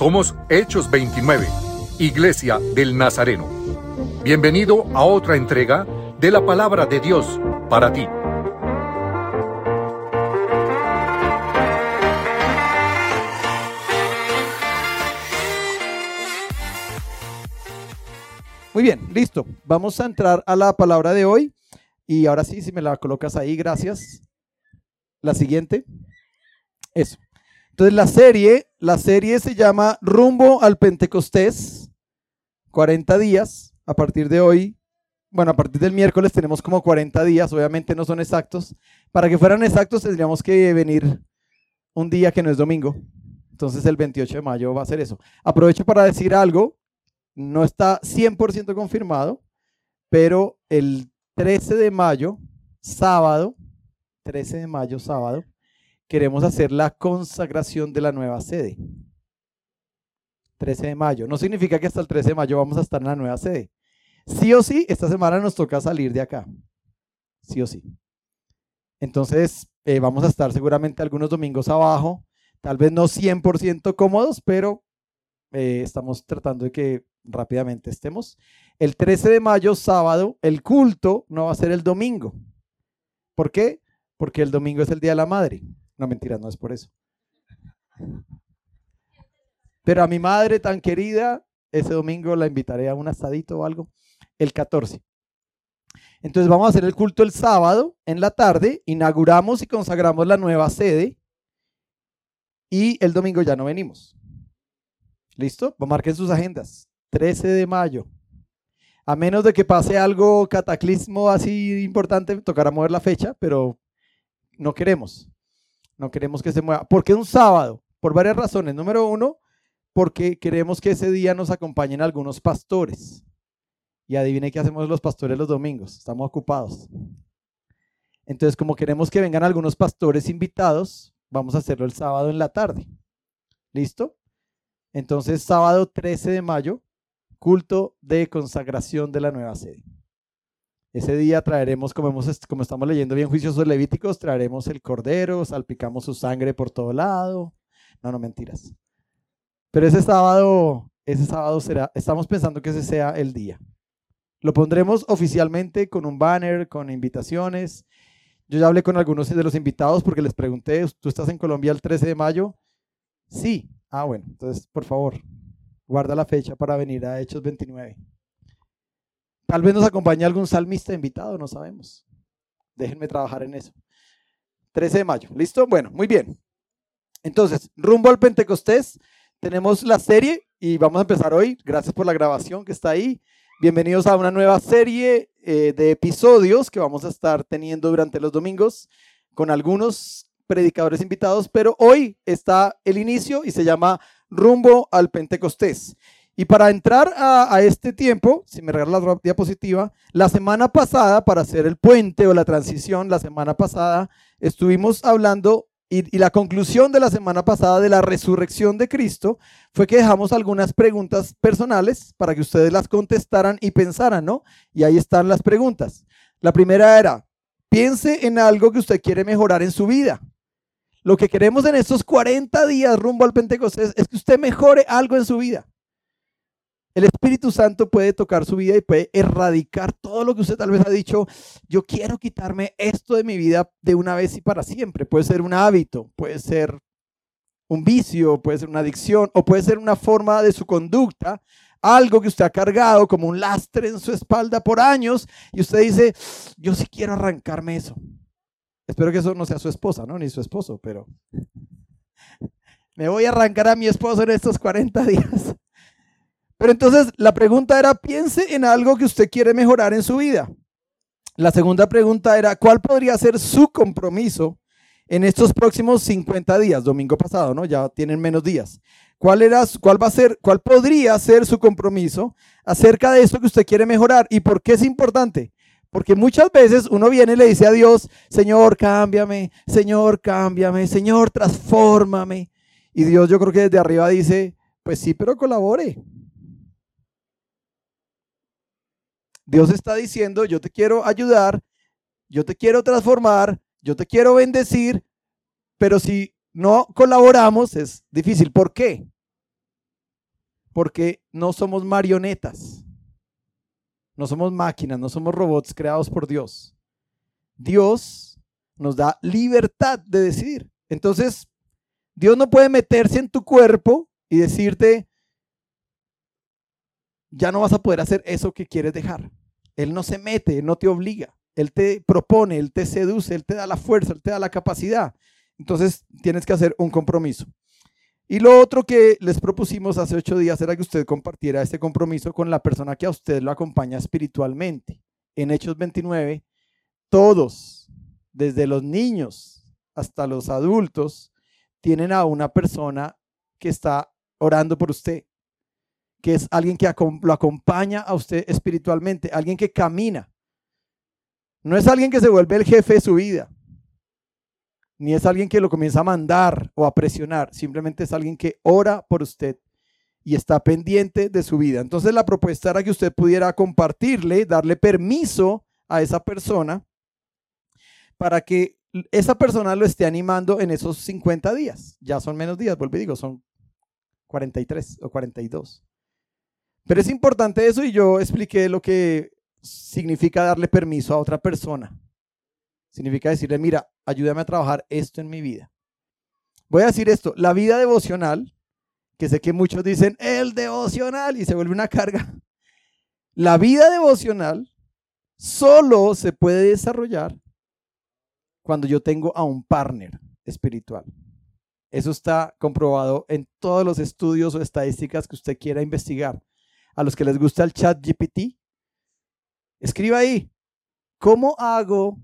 Somos Hechos 29, Iglesia del Nazareno. Bienvenido a otra entrega de la palabra de Dios para ti. Muy bien, listo. Vamos a entrar a la palabra de hoy. Y ahora sí, si me la colocas ahí, gracias. La siguiente. Eso. Entonces la serie, la serie se llama Rumbo al Pentecostés. 40 días. A partir de hoy, bueno, a partir del miércoles tenemos como 40 días. Obviamente no son exactos. Para que fueran exactos tendríamos que venir un día que no es domingo. Entonces el 28 de mayo va a ser eso. Aprovecho para decir algo no está 100% confirmado, pero el 13 de mayo, sábado, 13 de mayo, sábado, queremos hacer la consagración de la nueva sede. 13 de mayo. No significa que hasta el 13 de mayo vamos a estar en la nueva sede. Sí o sí, esta semana nos toca salir de acá. Sí o sí. Entonces, eh, vamos a estar seguramente algunos domingos abajo, tal vez no 100% cómodos, pero eh, estamos tratando de que rápidamente estemos. El 13 de mayo, sábado, el culto no va a ser el domingo. ¿Por qué? Porque el domingo es el Día de la Madre. No, mentira, no es por eso. Pero a mi madre tan querida, ese domingo la invitaré a un asadito o algo, el 14. Entonces vamos a hacer el culto el sábado en la tarde, inauguramos y consagramos la nueva sede y el domingo ya no venimos. ¿Listo? Marquen sus agendas. 13 de mayo. A menos de que pase algo cataclismo así importante, tocará mover la fecha, pero no queremos. No queremos que se mueva. ¿Por qué un sábado? Por varias razones. Número uno, porque queremos que ese día nos acompañen algunos pastores. Y adivine qué hacemos los pastores los domingos. Estamos ocupados. Entonces, como queremos que vengan algunos pastores invitados, vamos a hacerlo el sábado en la tarde. ¿Listo? Entonces, sábado 13 de mayo, culto de consagración de la nueva sede. Ese día traeremos, como, estamos leyendo bien juicios levíticos, traeremos el cordero, salpicamos su sangre por todo lado. No, no, mentiras. Pero ese sábado, ese sábado será, estamos pensando que ese sea el día. Lo pondremos oficialmente con un banner, con invitaciones. Yo ya hablé con algunos de los invitados porque les pregunté, ¿tú estás en Colombia el 13 de mayo? Sí. Ah, bueno, entonces, por favor, Guarda la fecha para venir a Hechos 29. Tal vez nos acompañe algún salmista invitado, no sabemos. Déjenme trabajar en eso. 13 de mayo. ¿Listo? Bueno, muy bien. Entonces, rumbo al Pentecostés, tenemos la serie y vamos a empezar hoy. Gracias por la grabación que está ahí. Bienvenidos a una nueva serie eh, de episodios que vamos a estar teniendo durante los domingos con algunos predicadores invitados, pero hoy está el inicio y se llama rumbo al Pentecostés. Y para entrar a, este tiempo, si me regalas la diapositiva, la semana pasada, para hacer el puente o la transición, la semana pasada estuvimos hablando y, la conclusión de la semana pasada de la resurrección de Cristo fue que dejamos algunas preguntas personales para que ustedes las contestaran y pensaran, ¿no? Y ahí están las preguntas. La primera era, piense en algo que usted quiere mejorar en su vida. Lo que queremos en estos 40 días rumbo al Pentecostés es que usted mejore algo en su vida. El Espíritu Santo puede tocar su vida y puede erradicar todo lo que usted tal vez ha dicho. Yo quiero quitarme esto de mi vida de una vez y para siempre. Puede ser un hábito, puede ser un vicio, puede ser una adicción o puede ser una forma de su conducta, algo que usted ha cargado como un lastre en su espalda por años y usted dice, yo sí quiero arrancarme eso. Espero que eso no sea su esposa, ¿no? Ni su esposo, pero me voy a arrancar a mi esposo en estos 40 días. Pero entonces la pregunta era, piense en algo que usted quiere mejorar en su vida. La segunda pregunta era, ¿cuál podría ser su compromiso en estos próximos 50 días? Domingo pasado, ¿no? Ya tienen menos días. ¿Cuál, era, cuál va a ser, cuál podría ser su compromiso acerca de esto que usted quiere mejorar? ¿Y por qué es importante? Porque muchas veces uno viene y le dice a Dios, Señor, cámbiame, Señor, cámbiame, Señor, transfórmame. Y Dios yo creo que desde arriba dice, pues sí, pero colabore. Dios está diciendo, yo te quiero ayudar, yo te quiero transformar, yo te quiero bendecir, pero si no colaboramos es difícil. ¿Por qué? porque no somos marionetas, no somos máquinas, no somos robots creados por Dios. Dios nos da libertad de decidir. Entonces, Dios no puede meterse en tu cuerpo y decirte, ya no vas a poder hacer eso que quieres dejar. Él no se mete, Él no te obliga. Él te propone, Él te seduce, Él te da la fuerza, Él te da la capacidad. Entonces tienes que hacer un compromiso. Y lo otro que les propusimos hace ocho días era que usted compartiera este compromiso con la persona que a usted lo acompaña espiritualmente. En Hechos 29, todos, desde los niños hasta los adultos, tienen a una persona que está orando por usted, que es alguien que lo acompaña a usted espiritualmente, alguien que camina. No es alguien que se vuelve el jefe de su vida, ni es alguien que lo comienza a mandar o a presionar, simplemente es alguien que ora por usted y está pendiente de su vida. Entonces la propuesta era que usted pudiera compartirle, darle permiso a esa persona para que esa persona lo esté animando en esos 50 días. Ya son menos días, vuelvo y digo, son 43 o 42. Pero es importante eso y yo expliqué lo que significa darle permiso a otra persona. Significa decirle, mira, ayúdame a trabajar esto en mi vida. Voy a decir esto, la vida devocional, que sé que muchos dicen, el devocional, y se vuelve una carga. La vida devocional solo se puede desarrollar cuando yo tengo a un partner espiritual. Eso está comprobado en todos los estudios o estadísticas que usted quiera investigar. A los que les gusta el chat GPT, escriba ahí, ¿cómo hago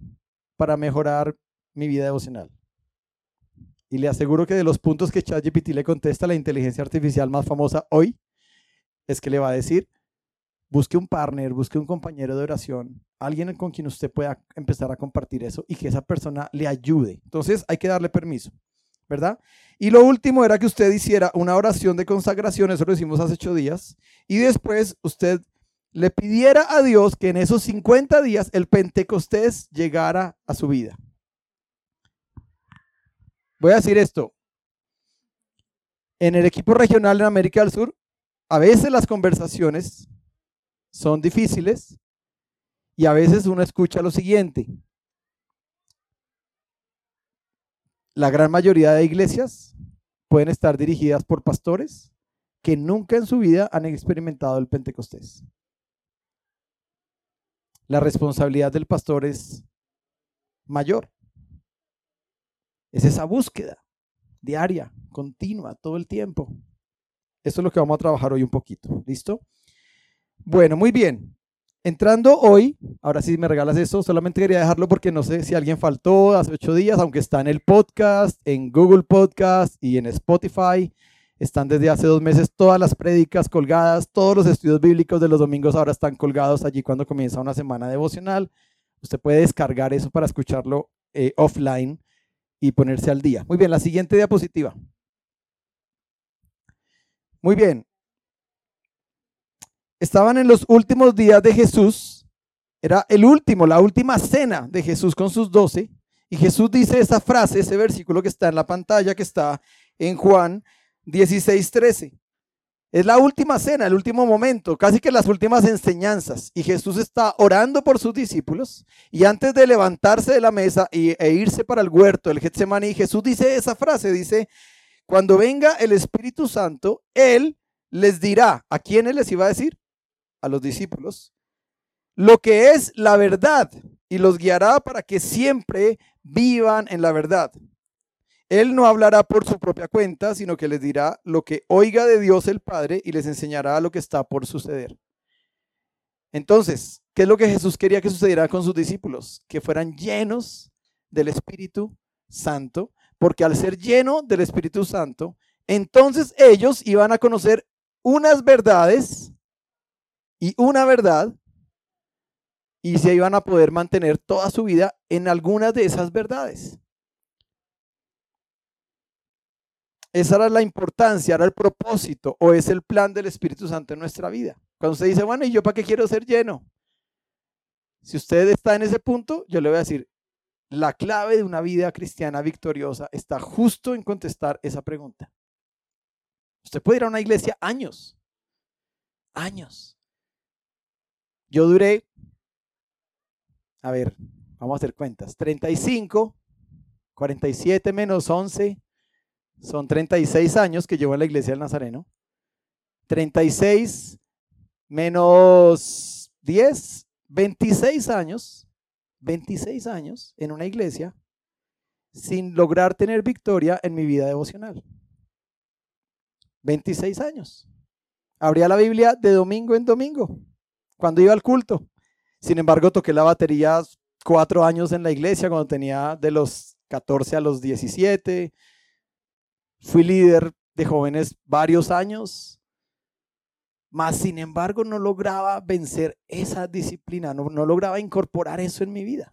para mejorar mi vida devocional? Y le aseguro que de los puntos que ChatGPT le contesta la inteligencia artificial más famosa hoy, es que le va a decir, busque un partner, busque un compañero de oración, alguien con quien usted pueda empezar a compartir eso y que esa persona le ayude. Entonces hay que darle permiso, ¿verdad? Y lo último era que usted hiciera una oración de consagración, eso lo hicimos hace ocho días, y después usted le pidiera a Dios que en esos 50 días el Pentecostés llegara a su vida. Voy a decir esto. En el equipo regional en América del Sur, a veces las conversaciones son difíciles y a veces uno escucha lo siguiente. La gran mayoría de iglesias pueden estar dirigidas por pastores que nunca en su vida han experimentado el Pentecostés. La responsabilidad del pastor es mayor. Es esa búsqueda diaria, continua, todo el tiempo. Eso es lo que vamos a trabajar hoy un poquito. ¿Listo? Bueno, muy bien. Entrando hoy, ahora sí me regalas eso, solamente quería dejarlo porque no sé si alguien faltó hace ocho días, aunque está en el podcast, en Google Podcast y en Spotify. Están desde hace dos meses todas las prédicas colgadas, todos los estudios bíblicos de los domingos ahora están colgados allí cuando comienza una semana devocional. Usted puede descargar eso para escucharlo eh, offline y ponerse al día. Muy bien, la siguiente diapositiva. Muy bien. Estaban en los últimos días de Jesús. Era el último, la última cena de Jesús con sus doce. Y Jesús dice esa frase, ese versículo que está en la pantalla, que está en Juan 16:13. Es la última cena, el último momento, casi que las últimas enseñanzas. Y Jesús está orando por sus discípulos. Y antes de levantarse de la mesa e irse para el huerto del Getsemaní, Jesús dice esa frase, dice, cuando venga el Espíritu Santo, Él les dirá, ¿a quiénes les iba a decir? A los discípulos, lo que es la verdad y los guiará para que siempre vivan en la verdad. Él no hablará por su propia cuenta, sino que les dirá lo que oiga de Dios el Padre y les enseñará lo que está por suceder. Entonces, ¿qué es lo que Jesús quería que sucediera con sus discípulos? Que fueran llenos del Espíritu Santo, porque al ser lleno del Espíritu Santo, entonces ellos iban a conocer unas verdades y una verdad y se iban a poder mantener toda su vida en algunas de esas verdades. Esa era la importancia, era el propósito o es el plan del Espíritu Santo en nuestra vida. Cuando usted dice, bueno, ¿y yo para qué quiero ser lleno? Si usted está en ese punto, yo le voy a decir, la clave de una vida cristiana victoriosa está justo en contestar esa pregunta. Usted puede ir a una iglesia años, años. Yo duré, a ver, vamos a hacer cuentas, 35, 47 menos 11, son 36 años que llevo en la iglesia del Nazareno. 36 menos 10, 26 años, 26 años en una iglesia sin lograr tener victoria en mi vida devocional. 26 años. Abría la Biblia de domingo en domingo, cuando iba al culto. Sin embargo, toqué la batería cuatro años en la iglesia, cuando tenía de los 14 a los 17. Fui líder de jóvenes varios años. Mas, sin embargo, no lograba vencer esa disciplina, no, no lograba incorporar eso en mi vida.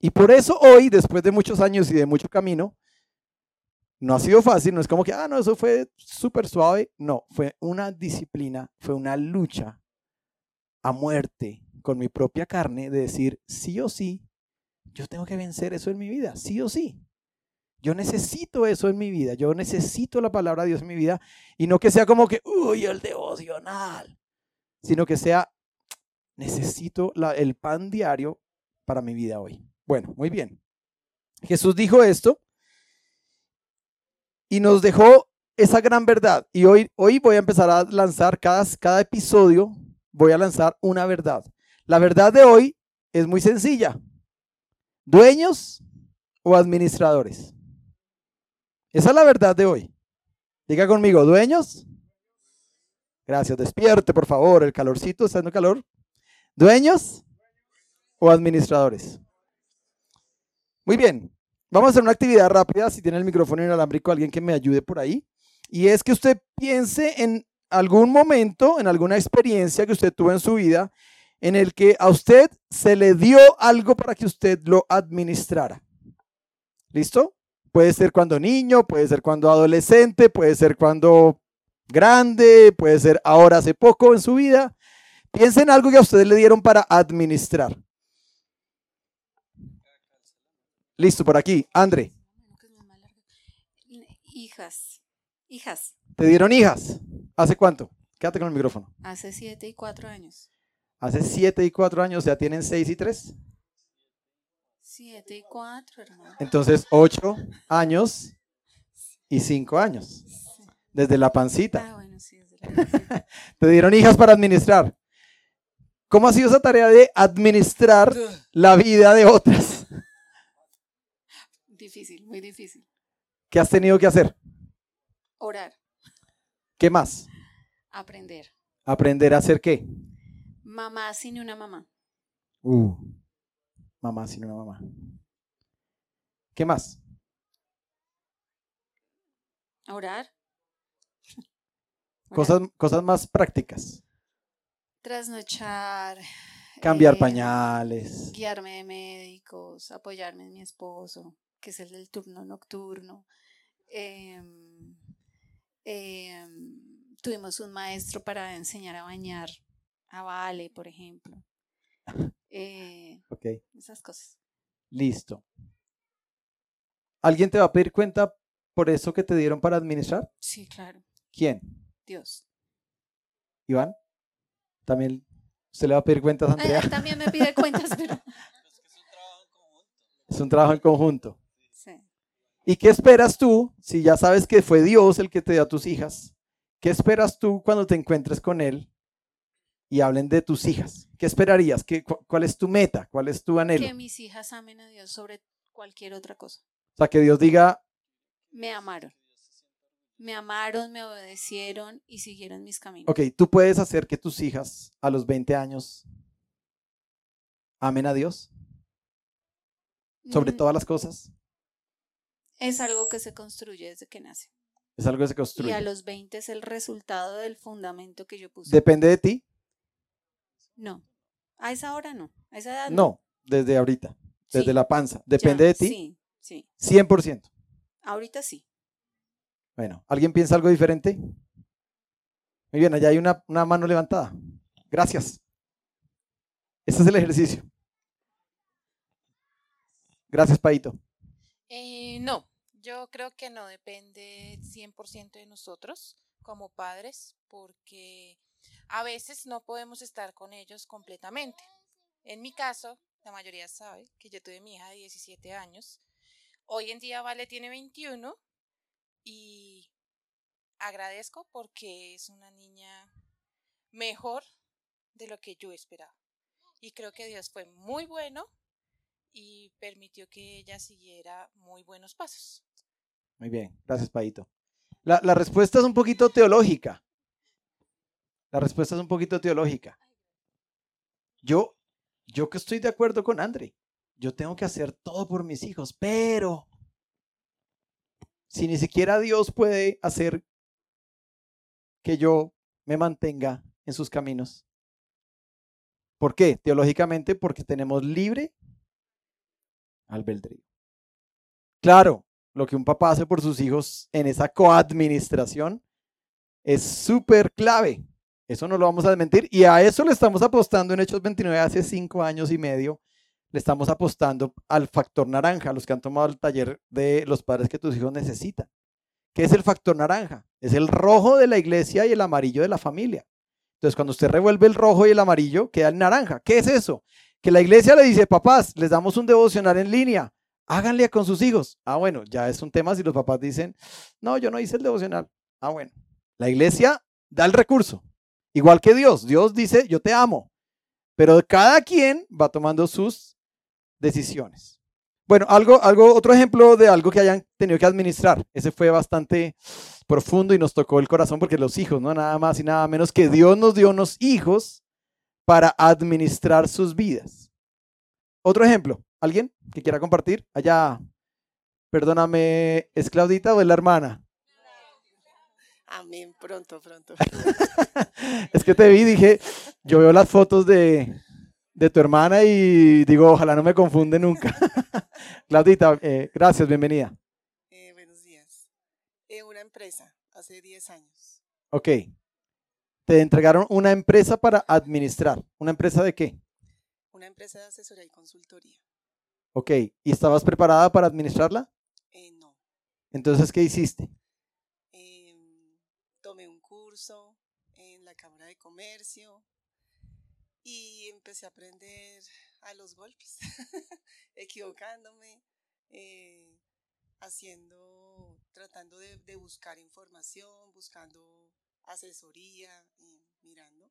Y por eso hoy, después de muchos años y de mucho camino, no ha sido fácil, no es como que, ah, no, eso fue súper suave. No, fue una disciplina, fue una lucha a muerte con mi propia carne de decir, sí o sí, yo tengo que vencer eso en mi vida, sí o sí. Yo necesito eso en mi vida, yo necesito la palabra de Dios en mi vida y no que sea como que, uy, el devocional, sino que sea, necesito el pan diario para mi vida hoy. Bueno, muy bien. Jesús dijo esto y nos dejó esa gran verdad. Y hoy, hoy voy a empezar a lanzar cada, cada episodio, voy a lanzar una verdad. La verdad de hoy es muy sencilla. ¿Dueños o administradores? Esa es la verdad de hoy. Diga conmigo, ¿dueños? Gracias, despierte por favor, el calorcito, ¿está haciendo calor? ¿Dueños o administradores? Muy bien, Vamos a hacer una actividad rápida, si tiene el micrófono inalámbrico, alguien que me ayude por ahí. Y es que usted piense en algún momento, en alguna experiencia que usted tuvo en su vida, en el que a usted se le dio algo para que usted lo administrara. ¿Listo? Puede ser cuando niño, puede ser cuando adolescente, puede ser cuando grande, puede ser ahora hace poco en su vida. Piense en algo que a usted le dieron para administrar. Listo, por aquí. Andre. Hijas. Hijas. ¿Te dieron hijas? ¿Hace cuánto? Quédate con el micrófono. Hace siete y cuatro años. Hace siete y cuatro años, sea, tienen seis y tres. Siete y cuatro, hermano. Entonces, ocho años y cinco años. Desde la pancita. Ah, bueno, sí, desde la pancita. Te dieron hijas para administrar. ¿Cómo ha sido esa tarea de administrar la vida de otras? Difícil, muy difícil. ¿Qué has tenido que hacer? Orar. ¿Qué más? Aprender. ¿Aprender a hacer qué? Mamá sin una mamá. Uh, mamá sin una mamá. ¿Qué más? Orar. Cosas, cosas más prácticas. Trasnochar. Cambiar eh, pañales. Guiarme de médicos, apoyarme en mi esposo que es el del turno nocturno. Em, em, tuvimos un maestro para enseñar a bañar a Vale, por ejemplo. Eh, ok. Esas cosas. Listo. ¿Alguien te va a pedir cuenta por eso que te dieron para administrar? Sí, claro. ¿Quién? Dios. ¿Iván? ¿También se le va a pedir cuentas a Andrea? también me pide cuentas, pero... Es un trabajo en conjunto. ¿Y qué esperas tú, si ya sabes que fue Dios el que te dio a tus hijas? ¿Qué esperas tú cuando te encuentres con Él y hablen de tus hijas? ¿Qué esperarías? ¿Qué, ¿Cuál es tu meta? ¿Cuál es tu anhelo? Que mis hijas amen a Dios sobre cualquier otra cosa. O sea, que Dios diga... Me amaron. Me amaron, me obedecieron y siguieron mis caminos. Ok, tú puedes hacer que tus hijas a los 20 años amen a Dios sobre mm. todas las cosas. Es algo que se construye desde que nace. Es algo que se construye. Y a los 20 es el resultado del fundamento que yo puse. ¿Depende de ti? No. A esa hora no. A esa edad no. No, desde ahorita. Desde la panza. ¿Depende de ti? Sí, sí. 100%. Ahorita sí. Bueno, ¿alguien piensa algo diferente? Muy bien, allá hay una, una mano levantada. Gracias. Ese es el ejercicio. Gracias, Paito. Eh, no, yo creo que no depende 100% de nosotros como padres, porque a veces no podemos estar con ellos completamente. En mi caso, la mayoría sabe que yo tuve mi hija de 17 años. Hoy en día Vale tiene 21 y agradezco porque es una niña mejor de lo que yo esperaba. Y creo que Dios fue muy bueno y permitió que ella siguiera muy buenos pasos. Muy bien, gracias Paito. La, respuesta es un poquito teológica. La respuesta es un poquito teológica. Yo, yo que estoy de acuerdo con Andre, yo tengo que hacer todo por mis hijos, pero si ni siquiera Dios puede hacer que yo me mantenga en sus caminos. ¿Por qué? Teológicamente, porque tenemos libre albedrío. Claro, lo que un papá hace por sus hijos en esa coadministración es súper clave. Eso no lo vamos a desmentir. Y a eso le estamos apostando en Hechos 29 hace cinco años y medio. Le estamos apostando al factor naranja, los que han tomado el taller de los padres que tus hijos necesitan. ¿Qué es el factor naranja? Es el rojo de la iglesia y el amarillo de la familia. Entonces, cuando usted revuelve el rojo y el amarillo, queda el naranja. ¿Qué es eso? Que la iglesia le dice, papás, les damos un devocional en línea, háganle con sus hijos. Ah, bueno, ya es un tema si los papás dicen, no, yo no hice el devocional. Ah, bueno, la iglesia da el recurso, igual que Dios. Dios dice, yo te amo, pero cada quien va tomando sus decisiones. Bueno, algo, algo, otro ejemplo de algo que hayan tenido que administrar. Ese fue bastante profundo y nos tocó el corazón porque los hijos, no nada más y nada menos que Dios nos dio unos hijos para administrar sus vidas. Otro ejemplo, ¿alguien que quiera compartir? Allá, perdóname, ¿es Claudita o es la hermana? Amén, pronto, pronto. es que te vi, dije, yo veo las fotos de, de tu hermana y digo, ojalá no me confunde nunca. Claudita, eh, gracias, bienvenida. Eh, buenos días. En una empresa, hace 10 años. Ok te entregaron una empresa para administrar. ¿Una empresa de qué? Una empresa de asesoría y consultoría. Ok, ¿y estabas preparada para administrarla? Eh, no. Entonces, ¿qué hiciste? Em, tomé un curso en la Cámara de Comercio y empecé a aprender a los golpes, equivocándome, eh, haciendo, tratando de buscar información, buscando asesoría y mirando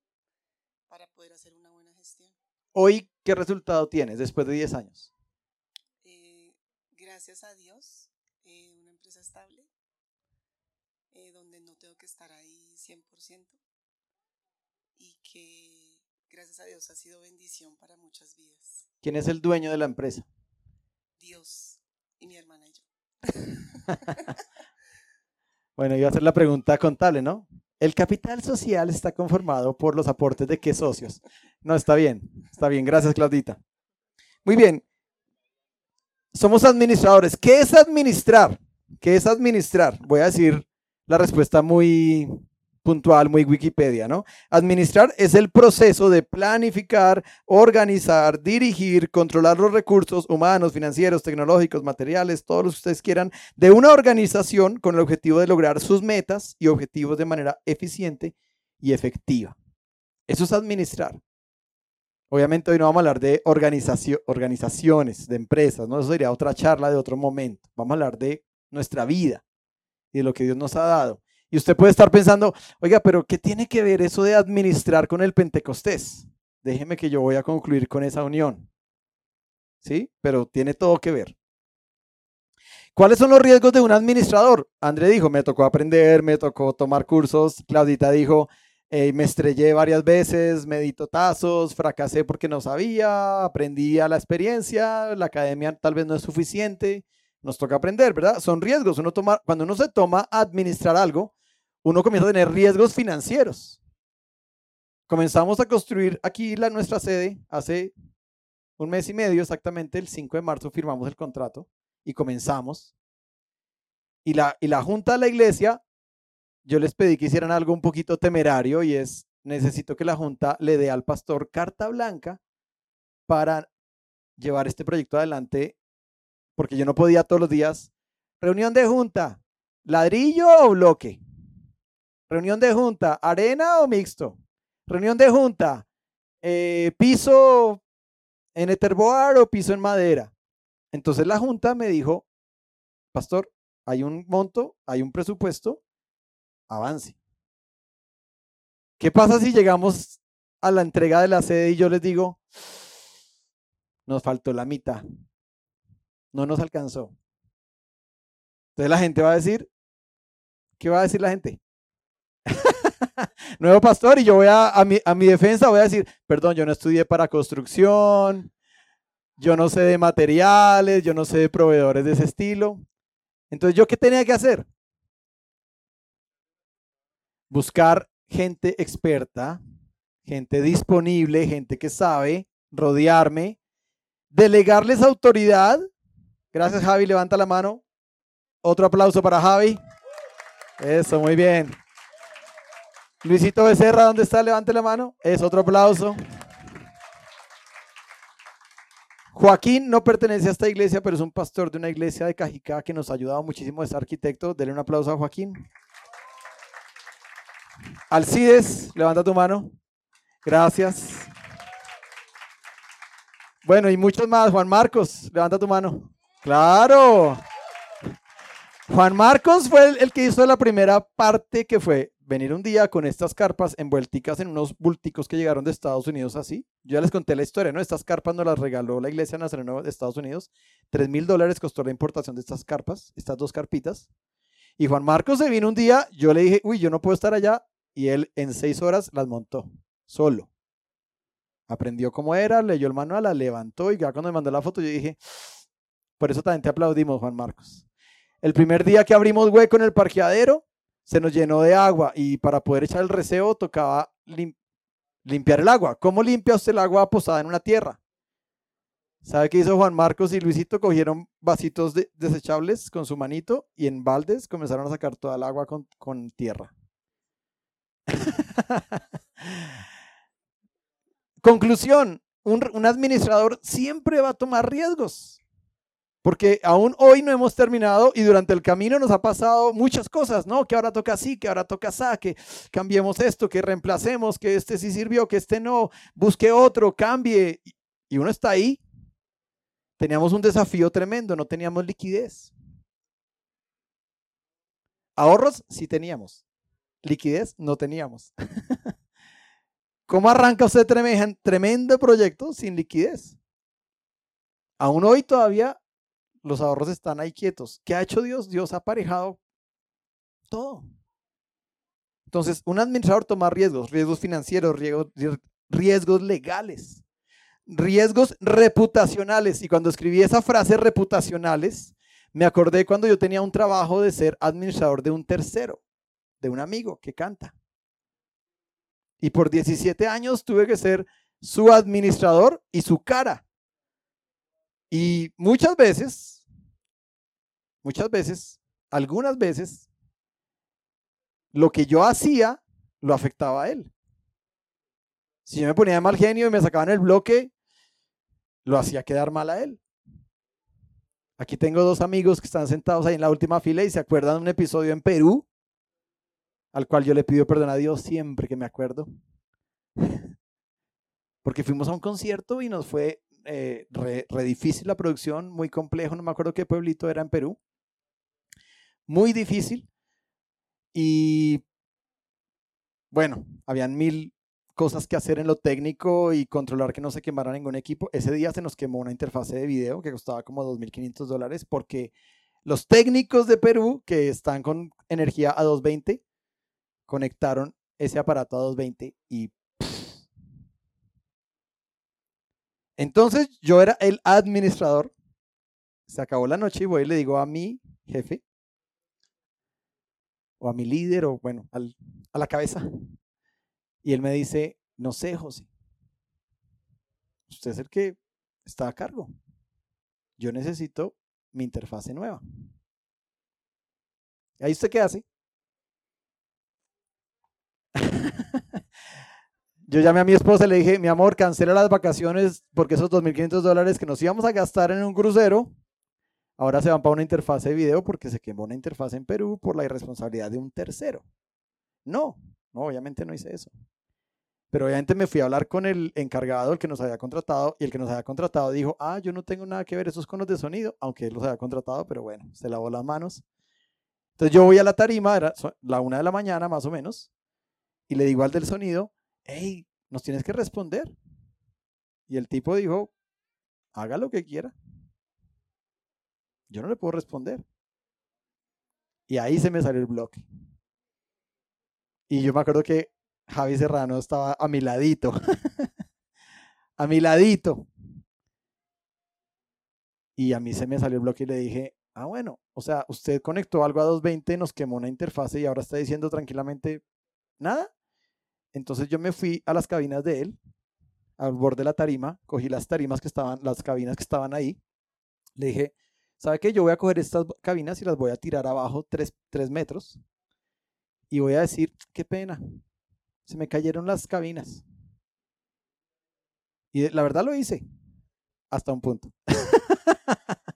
para poder hacer una buena gestión. Hoy, ¿qué resultado tienes después de 10 años? Gracias a Dios, eh, una empresa estable, eh, donde no tengo que estar ahí 100% y que gracias a Dios ha sido bendición para muchas vidas. ¿Quién es el dueño de la empresa? Dios y mi hermana y yo. bueno, iba a hacer la pregunta contable, ¿no? El capital social está conformado por los aportes de qué socios. No, está bien, está bien. Gracias, Claudita. Muy bien. Somos administradores. ¿Qué es administrar? ¿Qué es administrar? Voy a decir la respuesta muy puntual, muy Wikipedia, ¿no? Administrar es el proceso de planificar, organizar, dirigir, controlar los recursos humanos, financieros, tecnológicos, materiales, todos los que ustedes quieran, de una organización con el objetivo de lograr sus metas y objetivos de manera eficiente y efectiva. Eso es administrar. Obviamente hoy no vamos a hablar de organizaciones, de empresas, ¿no? Eso sería otra charla de otro momento. Vamos a hablar de nuestra vida y de lo que Dios nos ha dado. Y usted puede estar pensando, oiga, pero ¿qué tiene que ver eso de administrar con el Pentecostés? Déjeme que yo voy a concluir con esa unión. ¿Sí? Pero tiene todo que ver. ¿Cuáles son los riesgos de un administrador? André dijo, me tocó aprender, me tocó tomar cursos. Claudita dijo, me estrellé varias veces, me di totazos, fracasé porque no sabía, aprendí a la experiencia, la academia tal vez no es suficiente. Nos toca aprender, ¿verdad? Son riesgos. Uno toma, cuando uno se toma administrar algo, uno comienza a tener riesgos financieros. Comenzamos a construir aquí la, nuestra sede hace un mes y medio, exactamente el 5 de marzo firmamos el contrato y comenzamos. Y la, y la junta de la iglesia, yo les pedí que hicieran algo un poquito temerario y es, necesito que la junta le dé al pastor carta blanca para llevar este proyecto adelante, porque yo no podía todos los días, reunión de junta, ladrillo o bloque. Reunión de junta, arena o mixto. reunión de junta, eh, piso en eterboar o piso en madera. Entonces la junta me dijo, pastor, hay un monto, hay un presupuesto, avance. ¿Qué pasa si llegamos a la entrega de la sede y yo les digo, nos faltó la mitad, no nos alcanzó? Entonces la gente va a decir, ¿qué va a decir la gente? Nuevo pastor y yo voy a, a, mi, a mi defensa voy a decir, perdón, yo no estudié para construcción, yo no sé de materiales, yo no sé de proveedores de ese estilo. Entonces, ¿yo qué tenía que hacer? Buscar gente experta, gente disponible, gente que sabe, rodearme, delegarles autoridad. Gracias, Javi, levanta la mano. Otro aplauso para Javi. Eso, muy bien. Luisito Becerra, ¿dónde está? Levante la mano. Es otro aplauso. Joaquín no pertenece a esta iglesia, pero es un pastor de una iglesia de Cajicá que nos ha ayudado muchísimo. Es arquitecto. Dele un aplauso a Joaquín. Alcides, levanta tu mano. Gracias. Bueno, y muchos más. Juan Marcos, levanta tu mano. Claro. Juan Marcos fue el, que hizo la primera parte que fue venir un día con estas carpas envuelticas en unos bulticos que llegaron de Estados Unidos así. Yo ya les conté la historia, ¿no? Estas carpas nos las regaló la Iglesia Nazareno de Estados Unidos. Tres mil dólares costó la importación de estas carpas, estas dos carpitas. Y Juan Marcos se vino un día, yo le dije, uy, yo no puedo estar allá. Y él en seis horas las montó, solo. Aprendió cómo era, leyó el manual, la levantó y ya cuando me mandó la foto yo dije, por eso también te aplaudimos, Juan Marcos. El primer día que abrimos hueco en el parqueadero, se nos llenó de agua y para poder echar el receo tocaba limpiar el agua. ¿Cómo limpia usted el agua posada en una tierra? ¿Sabe qué hizo Juan Marcos y Luisito? Cogieron vasitos desechables con su manito y en baldes comenzaron a sacar toda el agua con tierra. Conclusión, un administrador siempre va a tomar riesgos. Porque aún hoy no hemos terminado y durante el camino nos ha pasado muchas cosas, ¿no? Que ahora toca así, que ahora toca así, que cambiemos esto, que reemplacemos, que este sí sirvió, que este no, busque otro, cambie. Y uno está ahí. Teníamos un desafío tremendo, no teníamos liquidez. Ahorros sí teníamos. Liquidez no teníamos. ¿Cómo arranca usted tremendo proyecto sin liquidez? Aún hoy todavía los ahorros están ahí quietos. ¿Qué ha hecho Dios? Dios ha aparejado todo. Entonces, un administrador toma riesgos, riesgos financieros, riesgos, legales, riesgos reputacionales. Y cuando escribí esa frase reputacionales, me acordé cuando yo tenía un trabajo de ser administrador de un tercero, de un amigo que canta. Y por 17 años tuve que ser su administrador y su cara. Y muchas veces, muchas veces, algunas veces, lo que yo hacía lo afectaba a él. Si yo me ponía de mal genio y me sacaban el bloque, lo hacía quedar mal a él. Aquí tengo dos amigos que están sentados ahí en la última fila y se acuerdan de un episodio en Perú, al cual yo le pido perdón a Dios siempre que me acuerdo. Porque fuimos a un concierto y nos fue eh, re, difícil la producción, muy complejo, no me acuerdo qué pueblito era en Perú. Muy difícil. Y bueno, habían mil cosas que hacer en lo técnico y controlar que no se quemara ningún equipo. Ese día se nos quemó una interfase de video que costaba como 2.500 dólares porque los técnicos de Perú que están con energía a 220 conectaron ese aparato a 220 y Entonces yo era el administrador. Se acabó la noche y voy y le digo a mi jefe, o a mi líder, o bueno, a la cabeza. Y él me dice, no sé, José, usted es el que está a cargo. Yo necesito mi interfase nueva. ¿Ahí usted qué hace? Yo llamé a mi esposa y le dije, mi amor, cancela las vacaciones porque esos 2.500 dólares que nos íbamos a gastar en un crucero, ahora se van para una interfase de video porque se quemó una interfase en Perú por la irresponsabilidad de un tercero. No, no, obviamente no hice eso. Pero obviamente me fui a hablar con el encargado, el que nos había contratado, y el que nos había contratado dijo, ah, yo no tengo nada que ver esos conos de sonido, aunque él los había contratado, pero bueno, se lavó las manos. Entonces yo voy a la tarima, era la una de la mañana más o menos, y le digo al del sonido, hey, nos tienes que responder. Y el tipo dijo, haga lo que quiera. Yo no le puedo responder. Y ahí se me salió el bloque. Y yo me acuerdo que Javi Serrano estaba a mi ladito. a mi ladito. Y a mí se me salió el bloque y le dije, ah, bueno, o sea, usted conectó algo a 220, nos quemó una interfase y ahora está diciendo tranquilamente nada. Entonces yo me fui a las cabinas de él, al borde de la tarima, cogí las tarimas que estaban, las cabinas que estaban ahí. Le dije, ¿sabe qué? Yo voy a coger estas cabinas y las voy a tirar abajo tres, tres metros. Y voy a decir, qué pena, se me cayeron las cabinas. Y la verdad lo hice, hasta un punto.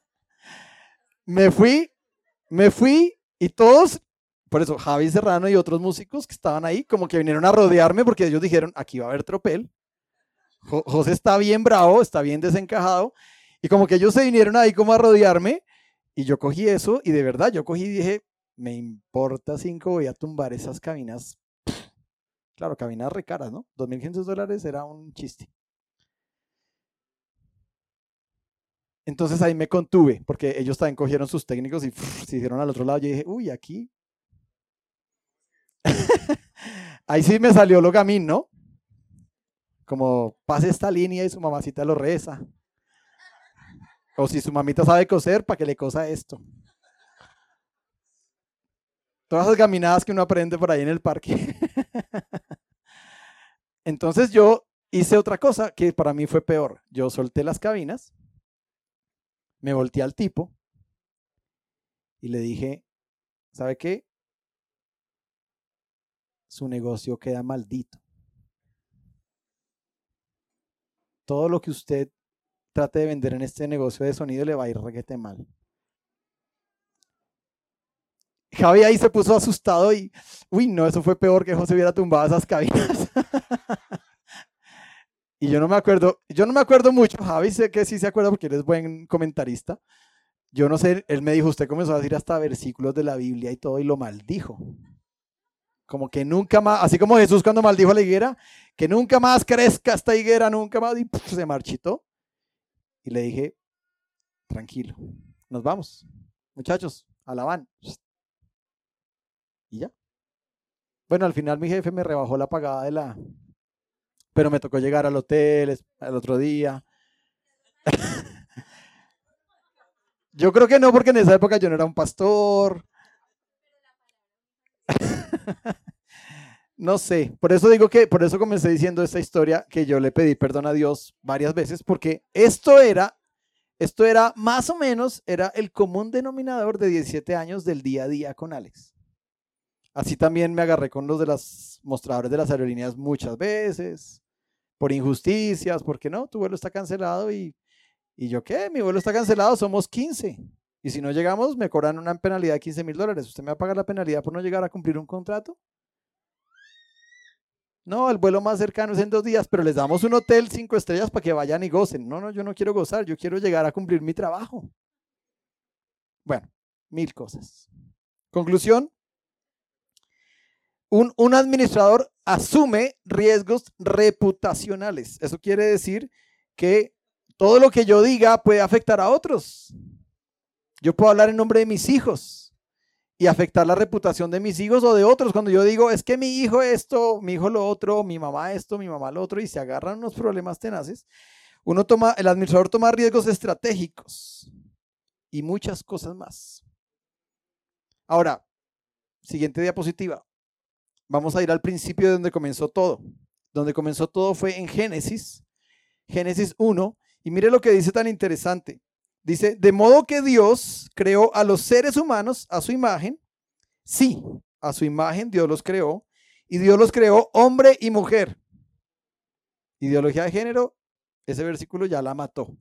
me fui, me fui y todos, por eso Javi Serrano y otros músicos que estaban ahí, como que vinieron a rodearme porque ellos dijeron, aquí va a haber tropel. Jo- José está bien bravo, está bien desencajado. Y como que ellos se vinieron ahí como a rodearme y yo cogí eso y de verdad yo cogí y dije, me importa cinco, voy a tumbar esas cabinas. Claro, cabinas re caras, ¿no? 2.500 dólares era un chiste. Entonces ahí me contuve, porque ellos también cogieron sus técnicos y se hicieron al otro lado. Yo dije, uy, aquí. Ahí sí me salió lo gamín, ¿no? Como pase esta línea y su mamacita lo reza. O si su mamita sabe coser, para que le cosa esto. Todas esas caminadas que uno aprende por ahí en el parque. Entonces yo hice otra cosa que para mí fue peor. Yo solté las cabinas, me volteé al tipo y le dije, ¿sabe qué? Su negocio queda maldito. Todo lo que usted trate de vender en este negocio de sonido le va a ir reguete mal. Javi ahí se puso asustado y, uy, no, eso fue peor que José hubiera tumbado esas cabinas. y yo no me acuerdo, yo no me acuerdo mucho, Javi sé que sí se acuerda porque él es buen comentarista. Yo no sé, él me dijo, usted comenzó a decir hasta versículos de la Biblia y todo y lo maldijo. Como que nunca más, así como Jesús cuando maldijo a la higuera, que nunca más crezca esta higuera, nunca más, y se marchitó. Y le dije, tranquilo, nos vamos. Muchachos, a la van. Y ya. Bueno, al final mi jefe me rebajó la pagada de la... Pero me tocó llegar al hotel al otro día. yo creo que no, porque en esa época yo no era un pastor. No sé, por eso digo que, por eso comencé diciendo esta historia que yo le pedí perdón a Dios varias veces, porque esto era, esto era más o menos, era el común denominador de 17 años del día a día con Alex. Así también me agarré con los de los mostradores de las aerolíneas muchas veces, por injusticias, porque no, tu vuelo está cancelado y, y yo qué, mi vuelo está cancelado, somos 15. Y si no llegamos, me cobran una penalidad de 15 mil dólares. ¿Usted me va a pagar la penalidad por no llegar a cumplir un contrato? No, el vuelo más cercano es en dos días, pero les damos un hotel cinco estrellas para que vayan y gocen. No, no, yo no quiero gozar, yo quiero llegar a cumplir mi trabajo. Bueno, mil cosas. Conclusión. Un, un administrador asume riesgos reputacionales. Eso quiere decir que todo lo que yo diga puede afectar a otros. Yo puedo hablar en nombre de mis hijos y afectar la reputación de mis hijos o de otros. Cuando yo digo, es que mi hijo esto, mi hijo lo otro, mi mamá esto, mi mamá lo otro, y se agarran unos problemas tenaces, uno toma, el administrador toma riesgos estratégicos y muchas cosas más. Ahora, siguiente diapositiva. Vamos a ir al principio de donde comenzó todo. Donde comenzó todo fue en Génesis, Génesis 1, y mire lo que dice tan interesante. Dice, de modo que Dios creó a los seres humanos a su imagen. Sí, a su imagen Dios los creó. Y Dios los creó hombre y mujer. Ideología de género, ese versículo ya la mató.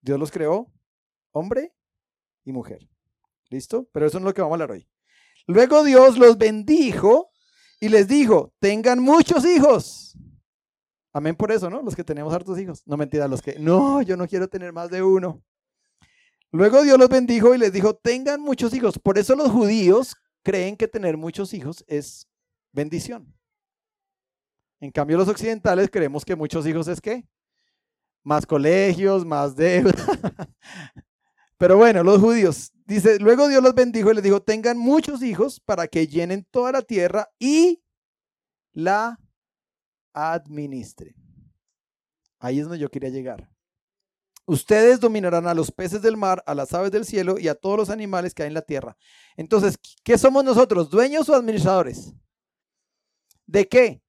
Dios los creó hombre y mujer. ¿Listo? Pero eso no es lo que vamos a hablar hoy. Luego Dios los bendijo y les dijo, tengan muchos hijos. Amén por eso, ¿no? Los que tenemos hartos hijos. No mentira, los que, no, yo no quiero tener más de uno. Luego Dios los bendijo y les dijo, tengan muchos hijos. Por eso los judíos creen que tener muchos hijos es bendición. En cambio, los occidentales creemos que muchos hijos es qué? Más colegios, más deuda. Pero bueno, los judíos, dice, luego Dios los bendijo y les dijo, tengan muchos hijos para que llenen toda la tierra y la administren. Ahí es donde yo quería llegar. Ustedes dominarán a los peces del mar, a las aves del cielo y a todos los animales que hay en la tierra. Entonces, ¿qué somos nosotros? ¿Dueños o administradores? ¿De qué?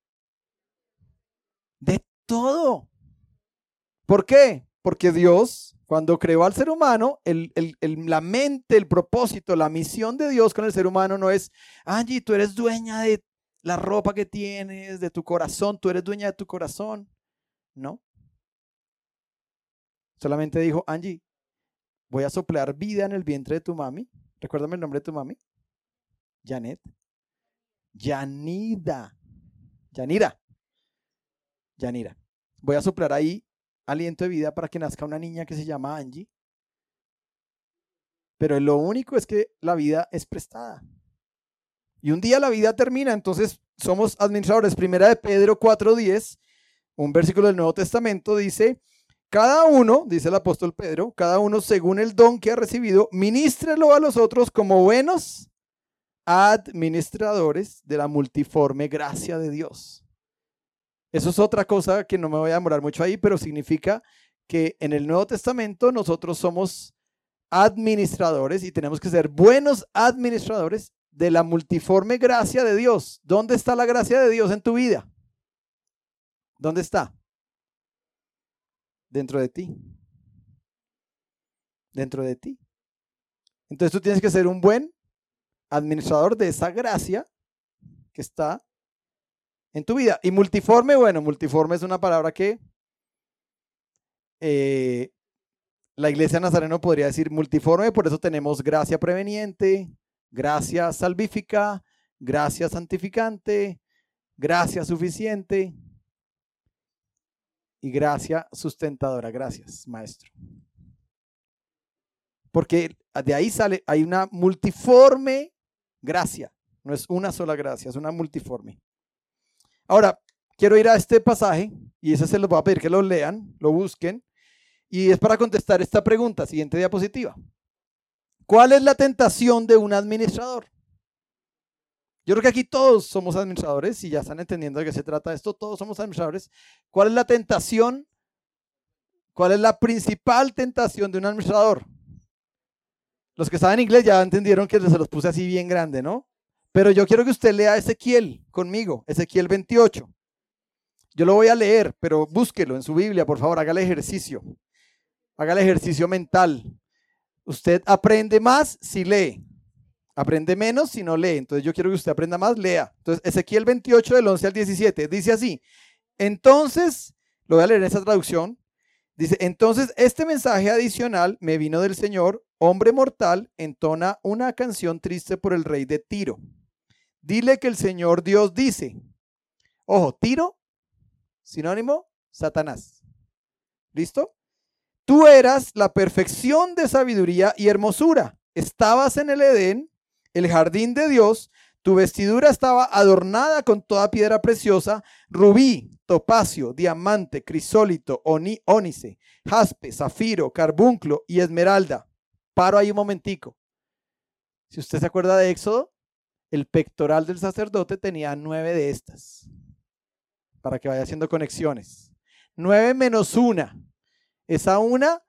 De todo. ¿Por qué? Porque Dios, cuando creó al ser humano, la mente, el propósito, la misión de Dios con el ser humano no es, Angie, tú eres dueña de la ropa que tienes, de tu corazón, tú eres dueña de tu corazón. No. Solamente dijo, Angie, voy a soplar vida en el vientre de tu mami. Recuérdame el nombre de tu mami. Janet. Yanida. Yanira. Yanira. Voy a soplar ahí aliento de vida para que nazca una niña que se llama Angie. Pero lo único es que la vida es prestada. Y un día la vida termina, entonces somos administradores. Primera de Pedro 4.10, un versículo del Nuevo Testamento dice, cada uno, dice el apóstol Pedro, cada uno según el don que ha recibido, ministrelo a los otros como buenos administradores de la multiforme gracia de Dios. Eso es otra cosa que no me voy a demorar mucho ahí, pero significa que en el Nuevo Testamento nosotros somos administradores y tenemos que ser buenos administradores de la multiforme gracia de Dios. ¿Dónde está la gracia de Dios en tu vida? ¿Dónde está? Dentro de ti. Dentro de ti. Entonces tú tienes que ser un buen administrador de esa gracia que está en tu vida. Y multiforme, bueno, multiforme es una palabra que eh, la iglesia nazareno podría decir multiforme, por eso tenemos gracia preveniente, gracia salvífica, gracia santificante, gracia suficiente y gracia sustentadora. Gracias, maestro. Porque de ahí sale, hay una multiforme gracia. No es una sola gracia, es una multiforme. Ahora, quiero ir a este pasaje y ese se los voy a pedir que lo lean, lo busquen. Y es para contestar esta pregunta, siguiente diapositiva. ¿Cuál es la tentación de un administrador? Yo creo que aquí todos somos administradores y ya están entendiendo de qué se trata esto, todos somos administradores. ¿Cuál es la tentación? ¿Cuál es la principal tentación de un administrador? Los que saben inglés ya entendieron que se los puse así bien grande, ¿no? Pero yo quiero que usted lea Ezequiel conmigo, Ezequiel 28. Yo lo voy a leer, pero búsquelo en su Biblia, por favor, haga el ejercicio. Haga el ejercicio mental. Usted aprende más si lee. Aprende menos si no lee. Entonces yo quiero que usted aprenda más, lea. Entonces Ezequiel 28 del 11 al 17 dice así. Entonces, lo voy a leer en esa traducción. Dice, entonces este mensaje adicional me vino del Señor, hombre mortal, entona una canción triste por el rey de Tiro. Dile que el Señor Dios dice, ojo, tiro, sinónimo, Satanás. ¿Listo? Tú eras la perfección de sabiduría y hermosura. Estabas en el Edén, el jardín de Dios. Tu vestidura estaba adornada con toda piedra preciosa, rubí, topacio, diamante, crisólito, ónice, jaspe, zafiro, carbunclo y esmeralda. Paro ahí un momentico. Si usted se acuerda de Éxodo, el pectoral del sacerdote tenía nueve de estas, para que vaya haciendo conexiones. Nueve menos una. Esa una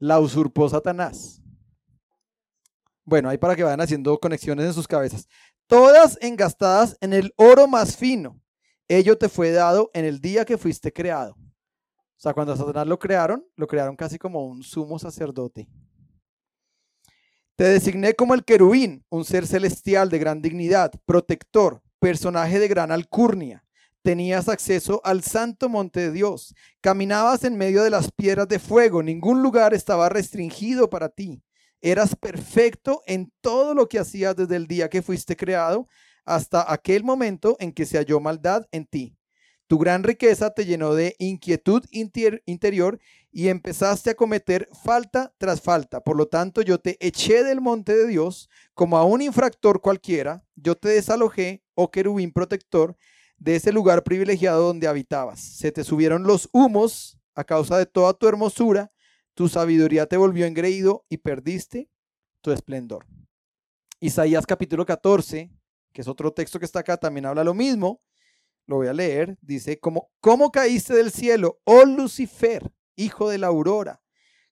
la usurpó Satanás. Bueno, ahí para que vayan haciendo conexiones en sus cabezas. Todas engastadas en el oro más fino. Ello te fue dado en el día que fuiste creado. O sea, cuando Satanás lo crearon, lo crearon casi como un sumo sacerdote. Te designé como el querubín, un ser celestial de gran dignidad, protector, personaje de gran alcurnia. Tenías acceso al santo monte de Dios. Caminabas en medio de las piedras de fuego. Ningún lugar estaba restringido para ti. Eras perfecto en todo lo que hacías desde el día que fuiste creado hasta aquel momento en que se halló maldad en ti. Tu gran riqueza te llenó de inquietud interior y empezaste a cometer falta tras falta. Por lo tanto, yo te eché del monte de Dios como a un infractor cualquiera. Yo te desalojé, oh querubín protector, de ese lugar privilegiado donde habitabas. Se te subieron los humos a causa de toda tu hermosura. Tu sabiduría te volvió engreído y perdiste tu esplendor. Isaías capítulo 14, que es otro texto que está acá, también habla lo mismo lo voy a leer, dice, ¿cómo, ¿cómo caíste del cielo, oh Lucifer, hijo de la aurora?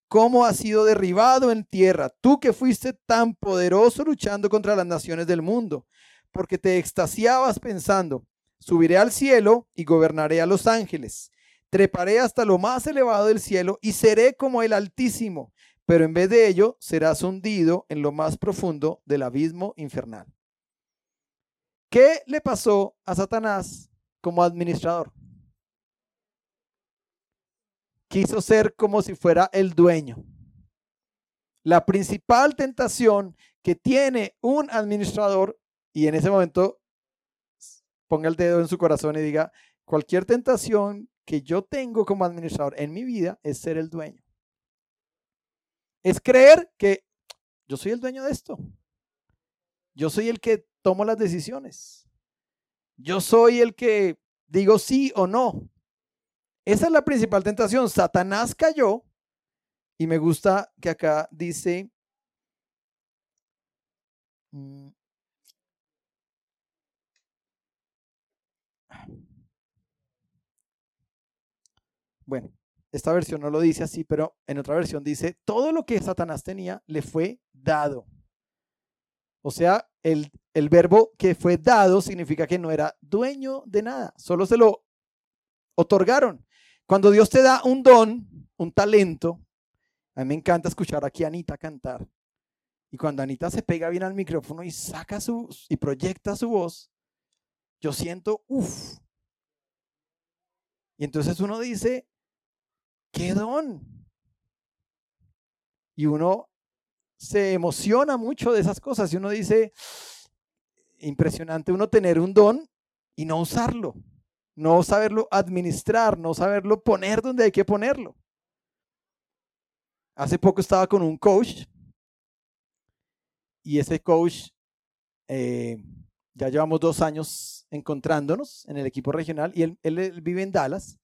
¿Cómo has sido derribado en tierra, tú que fuiste tan poderoso luchando contra las naciones del mundo? Porque te extasiabas pensando, subiré al cielo y gobernaré a los ángeles. Treparé hasta lo más elevado del cielo y seré como el Altísimo, pero en vez de ello serás hundido en lo más profundo del abismo infernal. ¿Qué le pasó a Satanás como administrador. Quiso ser como si fuera el dueño. La principal tentación que tiene un administrador, y en ese momento ponga el dedo en su corazón y diga, cualquier tentación que yo tengo como administrador en mi vida es ser el dueño. Es creer que yo soy el dueño de esto. Yo soy el que tomo las decisiones. Yo soy el que digo sí o no. Esa es la principal tentación. Satanás cayó y me gusta que acá dice... bueno, esta versión no lo dice así, pero en otra versión dice, todo lo que Satanás tenía le fue dado. O sea, el, verbo que fue dado significa que no era dueño de nada, solo se lo otorgaron. Cuando Dios te da un don, un talento, a mí me encanta escuchar aquí a Anita cantar. Y cuando Anita se pega bien al micrófono y saca su y proyecta su voz, yo siento, uff. Y entonces uno dice, ¿qué don? Y uno se emociona mucho de esas cosas y uno dice, impresionante uno tener un don y no usarlo, no saberlo administrar, no saberlo poner donde hay que ponerlo. Hace poco estaba con un coach y ese coach, eh, ya llevamos dos años encontrándonos en el equipo regional y él, él, vive en Dallas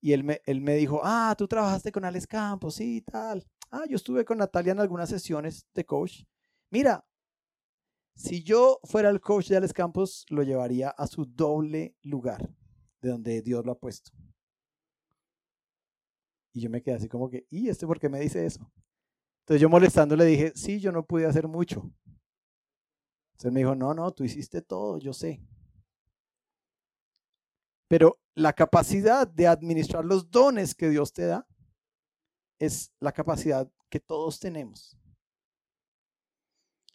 y él me, él me dijo, ah, tú trabajaste con Alex Campos, sí, tal. Ah, yo estuve con Natalia en algunas sesiones de coach. Mira, si yo fuera el coach de Alex Campos, lo llevaría a su doble lugar, de donde Dios lo ha puesto. Y yo me quedé así como que, ¿y este por qué me dice eso? Entonces yo molestando le dije, sí, yo no pude hacer mucho. Entonces me dijo, no, no, tú hiciste todo, yo sé. Pero la capacidad de administrar los dones que Dios te da es la capacidad que todos tenemos.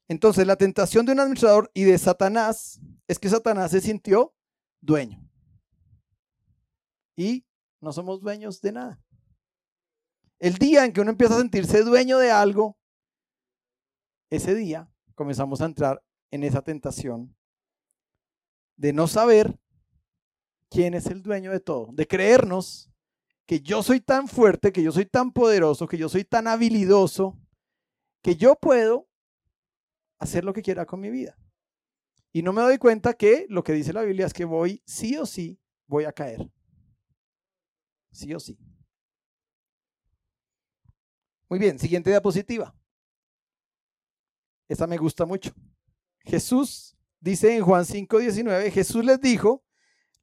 Entonces, la tentación de un administrador y de Satanás es que Satanás se sintió dueño. Y no somos dueños de nada. El día en que uno empieza a sentirse dueño de algo, ese día comenzamos a entrar en esa tentación de no saber quién es el dueño de todo, de creernos que yo soy tan fuerte, que yo soy tan poderoso, que yo soy tan habilidoso, que yo puedo hacer lo que quiera con mi vida. Y no me doy cuenta que lo que dice la Biblia es que voy, sí o sí, voy a caer. Sí o sí. Muy bien, siguiente diapositiva. Esta me gusta mucho. Jesús dice en Juan 5:19, Jesús les dijo,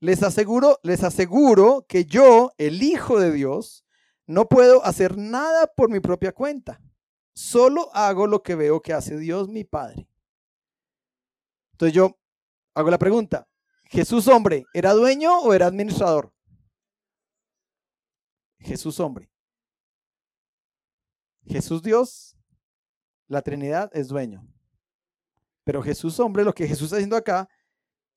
les aseguro, les aseguro que yo, el Hijo de Dios, no puedo hacer nada por mi propia cuenta. Solo hago lo que veo que hace Dios mi Padre. Entonces yo hago la pregunta, ¿Jesús hombre era dueño o era administrador? Jesús hombre. Jesús Dios, la Trinidad es dueño. Pero Jesús hombre, lo que Jesús está haciendo acá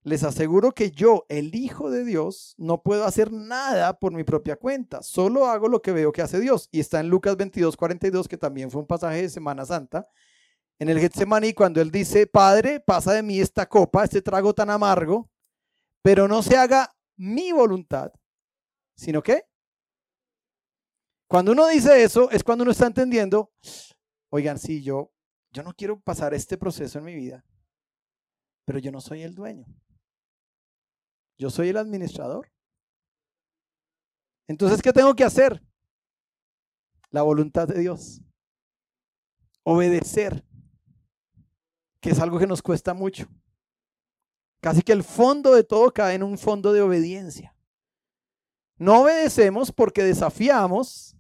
les aseguro que yo, el Hijo de Dios, no puedo hacer nada por mi propia cuenta, solo hago lo que veo que hace Dios. Y está en Lucas 22, 42, que también fue un pasaje de Semana Santa, en el Getsemaní cuando él dice, Padre, pasa de mí esta copa, este trago tan amargo, pero no se haga mi voluntad, sino que cuando uno dice eso es cuando uno está entendiendo, oigan, sí, yo, yo no quiero pasar este proceso en mi vida, pero yo no soy el dueño. Yo soy el administrador. Entonces, ¿qué tengo que hacer? La voluntad de Dios. Obedecer, que es algo que nos cuesta mucho. Casi que el fondo de todo cae en un fondo de obediencia. No obedecemos porque desafiamos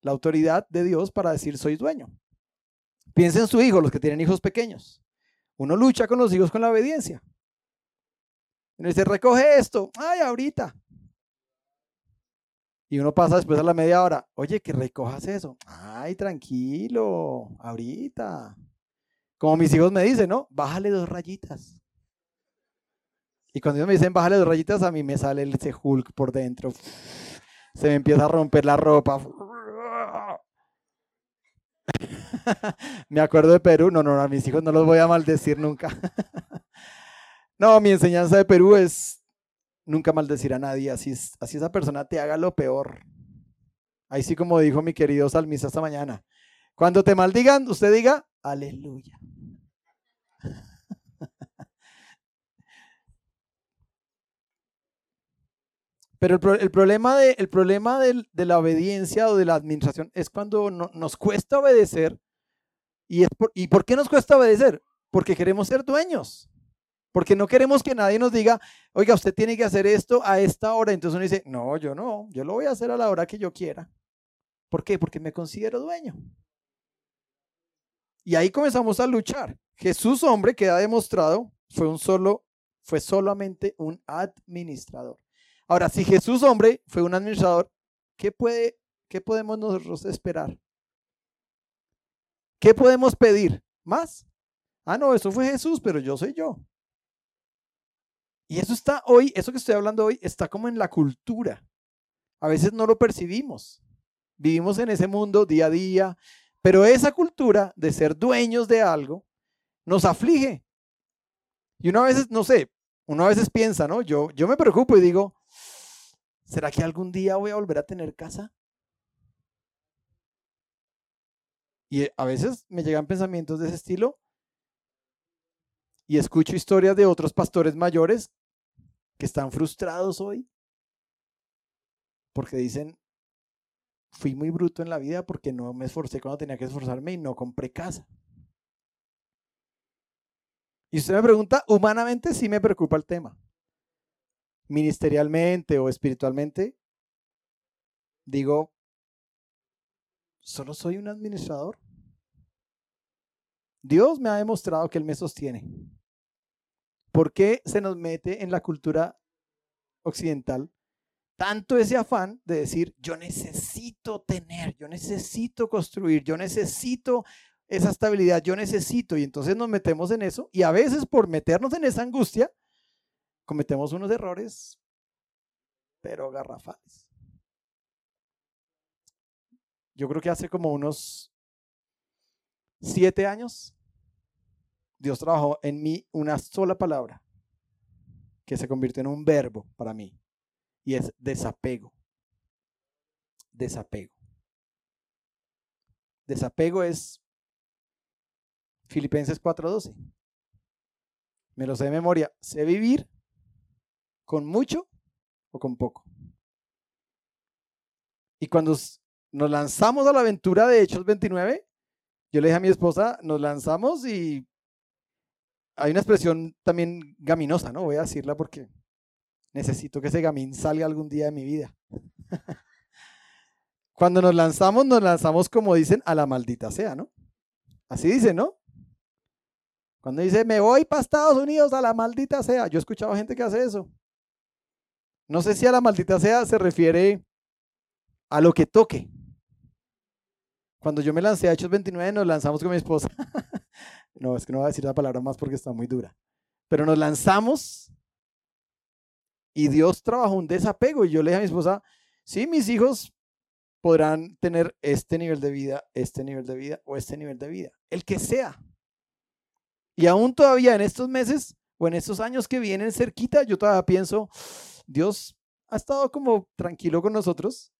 la autoridad de Dios para decir soy dueño. Piensen en su hijo, los que tienen hijos pequeños. Uno lucha con los hijos con la obediencia. Uno dice, recoge esto. Ay, ahorita. Y uno pasa después a la media hora, oye, que recojas eso. Ay, tranquilo, ahorita. Como mis hijos me dicen, ¿no? Bájale dos rayitas. Y cuando ellos me dicen bájale dos rayitas, a mí me sale ese Hulk por dentro. Se me empieza a romper la ropa. me acuerdo de Perú. No, no, a mis hijos no los voy a maldecir nunca. no, mi enseñanza de Perú es nunca maldecir a nadie, así, así esa persona te haga lo peor. Ahí sí como dijo mi querido salmista esta mañana. Cuando te maldigan, usted diga, aleluya. Pero el, problema, de, el problema de, la obediencia o de la administración es cuando nos cuesta obedecer. ¿Y, es ¿Y por qué nos cuesta obedecer? Porque queremos ser dueños. Porque no queremos que nadie nos diga, oiga, usted tiene que hacer esto a esta hora. Entonces uno dice, no, yo no, yo lo voy a hacer a la hora que yo quiera. ¿Por qué? Porque me considero dueño. Y ahí comenzamos a luchar. Jesús, hombre, que ha demostrado, fue un solo, fue solamente un administrador. Ahora, si Jesús, hombre, fue un administrador, ¿qué, puede, qué podemos nosotros esperar? ¿Qué podemos pedir? ¿Más? Ah, no, eso fue Jesús, pero yo soy yo. Y eso está hoy, eso que estoy hablando hoy, está como en la cultura. A veces no lo percibimos. Vivimos en ese mundo día a día, pero esa cultura de ser dueños de algo nos aflige. Y uno a veces, no sé, uno a veces piensa, ¿no? Yo, yo me preocupo y digo, ¿será que algún día voy a volver a tener casa? Y a veces me llegan pensamientos de ese estilo y escucho historias de otros pastores mayores que están frustrados hoy porque dicen, fui muy bruto en la vida porque no me esforcé cuando tenía que esforzarme y no compré casa. Y usted me pregunta, humanamente sí me preocupa el tema. Ministerialmente o espiritualmente, digo, solo soy un administrador. Dios me ha demostrado que Él me sostiene. ¿Por qué se nos mete en la cultura occidental tanto ese afán de decir, yo necesito tener, yo necesito construir, yo necesito esa estabilidad, yo necesito, y entonces nos metemos en eso, y a veces por meternos en esa angustia, cometemos unos errores, pero garrafales. Yo creo que hace como unos siete años, Dios trabajó en mí una sola palabra que se convirtió en un verbo para mí y es desapego. Desapego. Desapego es Filipenses 4:12. Me lo sé de memoria. Sé vivir con mucho o con poco. Y cuando nos lanzamos a la aventura de Hechos 29, yo le dije a mi esposa, nos lanzamos y hay una expresión también gaminosa, ¿no? Voy a decirla porque necesito que ese gamín salga algún día de mi vida. Cuando nos lanzamos, nos lanzamos como dicen a la maldita sea, ¿no? Así dice, ¿no? Cuando dice, me voy para Estados Unidos a la maldita sea. Yo he escuchado gente que hace eso. No sé si a la maldita sea se refiere a lo que toque. Cuando yo me lancé a Hechos 29, nos lanzamos con mi esposa. No, es que no voy a decir la palabra más porque está muy dura. Pero nos lanzamos y Dios trabajó un desapego. Y yo le dije a mi esposa, sí, mis hijos podrán tener este nivel de vida, este nivel de vida o este nivel de vida, el que sea. Y aún todavía en estos meses o en estos años que vienen cerquita, yo todavía pienso, Dios ha estado como tranquilo con nosotros,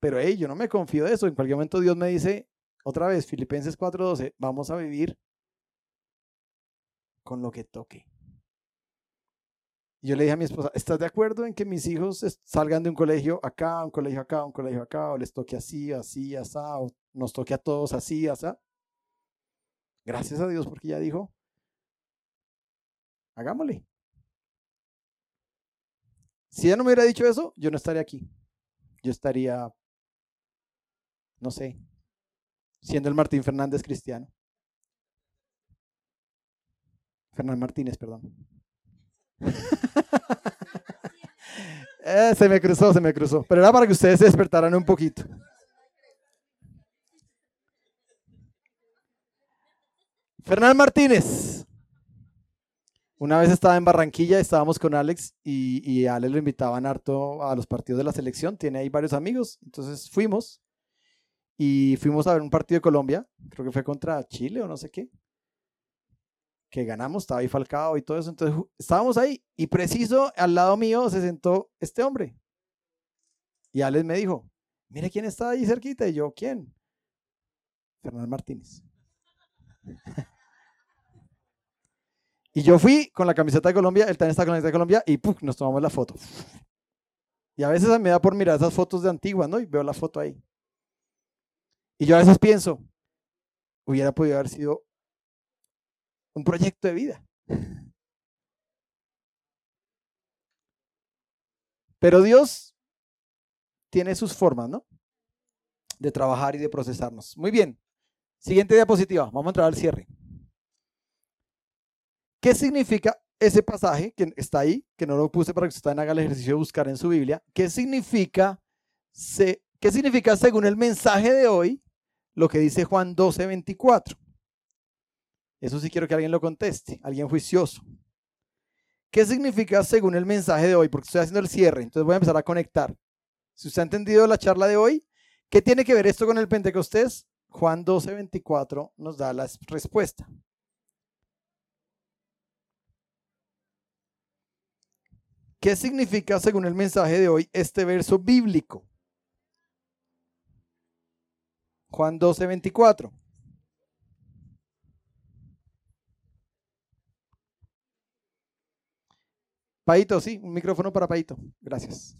pero hey, yo no me confío de eso. En cualquier momento Dios me dice, otra vez, Filipenses 4:12, vamos a vivir con lo que toque. Y yo le dije a mi esposa, ¿estás de acuerdo en que mis hijos salgan de un colegio acá, un colegio acá, un colegio acá, o les toque así, así, así, o nos toque a todos así, así? Gracias a Dios porque ya dijo, hagámosle. Si ella no me hubiera dicho eso, yo no estaría aquí. Yo estaría, no sé, siendo el Martín Fernández cristiano. Fernán Martínez, perdón. Eh, se me cruzó, se me cruzó. Pero era para que ustedes se despertaran un poquito. Fernán Martínez. Una vez estaba en Barranquilla, estábamos con Alex y, Alex lo invitaban harto a los partidos de la selección. Tiene ahí varios amigos. Entonces fuimos y fuimos a ver un partido de Colombia. Creo que fue contra Chile o no sé qué que ganamos, estaba ahí Falcao y todo eso. Entonces estábamos ahí y preciso al lado mío se sentó este hombre. Y Alex me dijo, mire quién está ahí cerquita. Y yo, ¿quién? Fernando Martínez. y yo fui con la camiseta de Colombia, él está con la camiseta de Colombia y nos tomamos la foto. Y a veces me da por mirar esas fotos de antiguas, ¿no? Y veo la foto ahí. Y yo a veces pienso, hubiera podido haber sido un proyecto de vida. Pero Dios tiene sus formas, ¿no? De trabajar y de procesarnos. Muy bien. Siguiente diapositiva. Vamos a entrar al cierre. ¿Qué significa ese pasaje que está ahí, que no lo puse para que ustedes hagan el ejercicio de buscar en su Biblia? ¿Qué significa, qué significa según el mensaje de hoy lo que dice Juan 12, 24? Eso sí quiero que alguien lo conteste, alguien juicioso. ¿Qué significa según el mensaje de hoy? Porque estoy haciendo el cierre, entonces voy a empezar a conectar. Si usted ha entendido la charla de hoy, ¿qué tiene que ver esto con el Pentecostés? Juan 12, 24 nos da la respuesta. ¿Qué significa según el mensaje de hoy este verso bíblico? Juan 12, 24. Paito, sí, un micrófono para Paito. Gracias.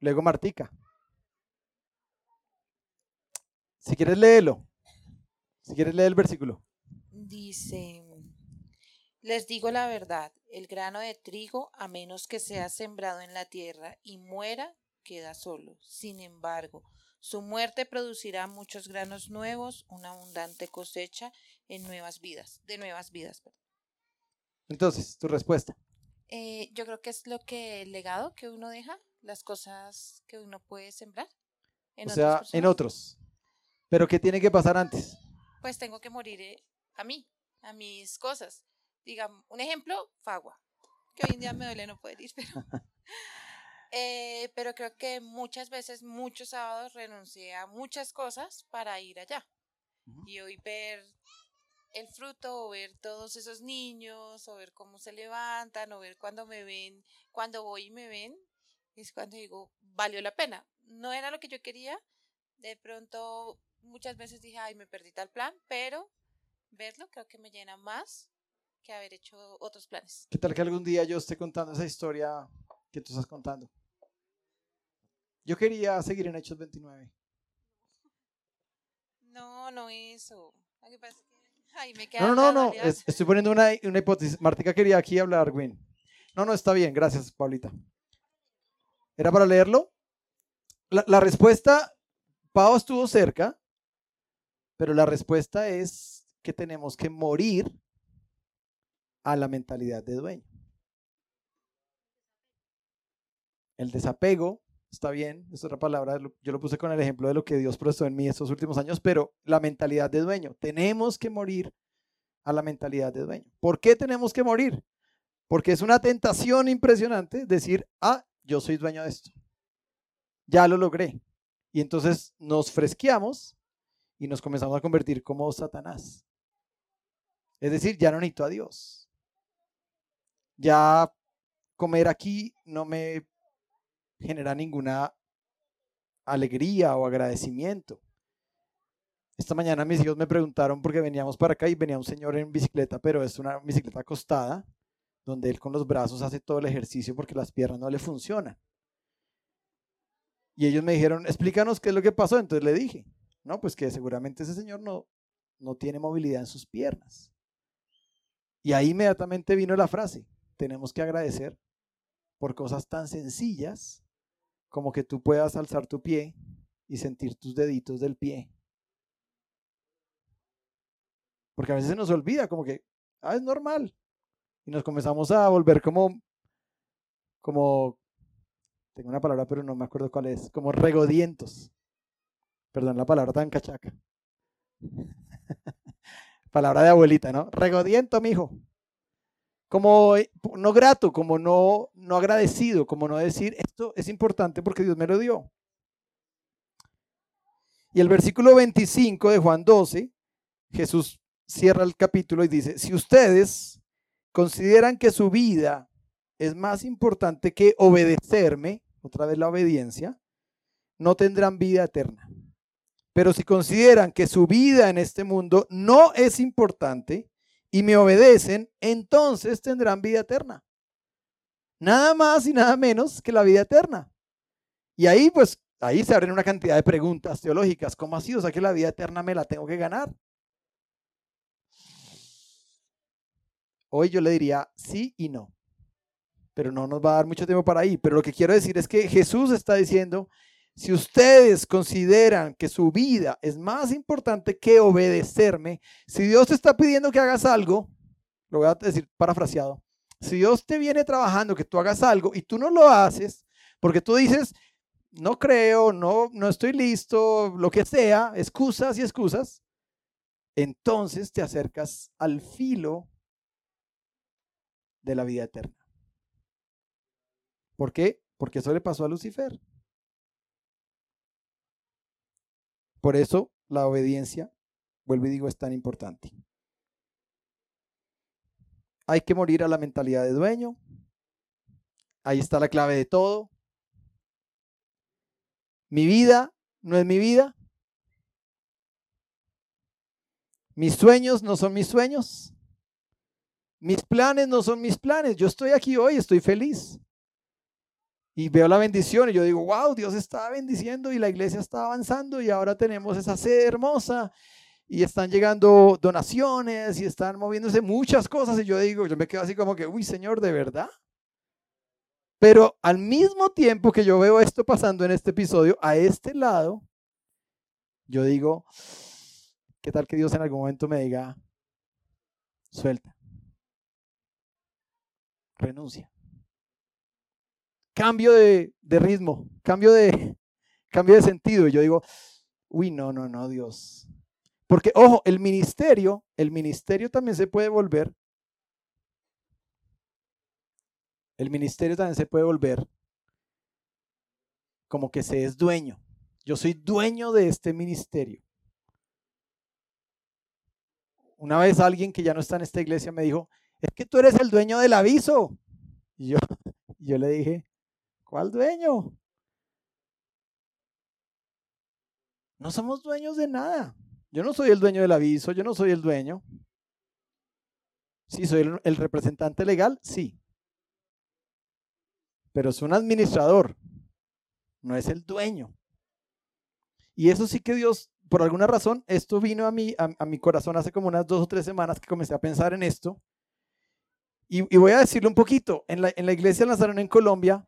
Luego Martica. Si quieres léelo. Si quieres leer el versículo. Dice, les digo la verdad, el grano de trigo, a menos que sea sembrado en la tierra y muera, queda solo. Sin embargo, su muerte producirá muchos granos nuevos, una abundante cosecha en nuevas vidas, de nuevas vidas. Entonces, tu respuesta. Eh, yo creo que es lo que el legado que uno deja, las cosas que uno puede sembrar. En o sea, en otros. Pero ¿qué tiene que pasar antes? Pues tengo que morir eh, a mí, a mis cosas. Digamos, un ejemplo, Fagua, que hoy en día me duele no poder ir, pero... Eh, pero creo que muchas veces, muchos sábados renuncié a muchas cosas para ir allá. Y hoy ver el fruto o ver todos esos niños o ver cómo se levantan o ver cuando me ven, cuando voy y me ven, es cuando digo, valió la pena. No era lo que yo quería, de pronto muchas veces dije, ay, me perdí tal plan, pero verlo creo que me llena más que haber hecho otros planes. ¿Qué tal que algún día yo esté contando esa historia que tú estás contando? Yo quería seguir en Hechos 29. No, no eso. No, no, no, estoy poniendo una, una hipótesis. Martica quería aquí hablar, Win. No, no, está bien, gracias, Paulita. ¿Era para leerlo? La, la respuesta, Pau estuvo cerca, pero la respuesta es que tenemos que morir a la mentalidad de dueño. El desapego está bien, es otra palabra, yo lo puse con el ejemplo de lo que Dios puesto en mí estos últimos años, pero la mentalidad de dueño, tenemos que morir a la mentalidad de dueño. ¿Por qué tenemos que morir? Porque es una tentación impresionante decir, ah, yo soy dueño de esto. ya lo logré. Y entonces nos fresqueamos y nos comenzamos a convertir como Satanás. Es decir, ya no necesito a Dios. Ya comer aquí no me genera ninguna alegría o agradecimiento. Esta mañana mis hijos me preguntaron porque veníamos para acá y venía un señor en bicicleta, pero es una bicicleta acostada, donde él con los brazos hace todo el ejercicio porque las piernas no le funcionan. Y ellos me dijeron, explícanos qué es lo que pasó. Entonces le dije, no, pues que seguramente ese señor no, no tiene movilidad en sus piernas. Y ahí inmediatamente vino la frase, tenemos que agradecer por cosas tan sencillas como que tú puedas alzar tu pie y sentir tus deditos del pie. Porque a veces se nos olvida, como que, ah, es normal. Y nos comenzamos a volver como, como, tengo una palabra pero no me acuerdo cuál es, como regodientos. Perdón la palabra tan cachaca. palabra de abuelita, ¿no? Regodiento, mijo como eh, no grato, como no, no agradecido, como no decir, esto es importante porque Dios me lo dio. Y el versículo 25 de Juan 12, Jesús cierra el capítulo y dice, si ustedes consideran que su vida es más importante que obedecerme, otra vez la obediencia, no tendrán vida eterna. Pero si consideran que su vida en este mundo no es importante, y me obedecen, entonces tendrán vida eterna. Nada más y nada menos que la vida eterna. Y ahí, pues, ahí se abren una cantidad de preguntas teológicas. ¿Cómo así? O sea que la vida eterna me la tengo que ganar. Hoy yo le diría sí y no. Pero no nos va a dar mucho tiempo para ahí. Pero lo que quiero decir es que Jesús está diciendo si ustedes consideran que su vida es más importante que obedecerme, si Dios te está pidiendo que hagas algo, lo voy a decir parafraseado, si Dios te viene trabajando que tú hagas algo y tú no lo haces, porque tú dices, no creo, no, no estoy listo, lo que sea, excusas y excusas, entonces te acercas al filo de la vida eterna. ¿Por qué? Porque eso le pasó a Lucifer. Por eso la obediencia, vuelvo y digo, es tan importante. Hay que morir a la mentalidad de dueño. Ahí está la clave de todo. Mi vida no es mi vida. Mis sueños no son mis sueños. Mis planes no son mis planes. Yo estoy aquí hoy, estoy feliz y veo la bendición y yo digo, wow, Dios está bendiciendo y la iglesia está avanzando y ahora tenemos esa sede hermosa y están llegando donaciones y están moviéndose muchas cosas y yo digo, yo me quedo así como que, uy, Señor, ¿de verdad? Pero al mismo tiempo que yo veo esto pasando en este episodio, a este lado, yo digo, ¿qué tal que Dios en algún momento me diga, suelta, renuncia? Cambio de, ritmo, cambio de, cambio de sentido. Y yo digo, uy, no, no, no, Dios. Porque, ojo, el ministerio, el ministerio también se puede volver, el ministerio también se puede volver como que se es dueño. Yo soy dueño de este ministerio. Una vez alguien que ya no está en esta iglesia me dijo, es que tú eres el dueño del aviso. Y yo, yo le dije, ¿Cuál dueño? No somos dueños de nada. Yo no soy el dueño del aviso, yo no soy el dueño. Sí, soy el, representante legal, sí. Pero es un administrador, no es el dueño. Y eso sí que Dios, por alguna razón, esto vino a mi, a, mi corazón hace como unas dos o tres semanas que comencé a pensar en esto. Y, voy a decirlo un poquito. En la, en la iglesia Nazareno en Colombia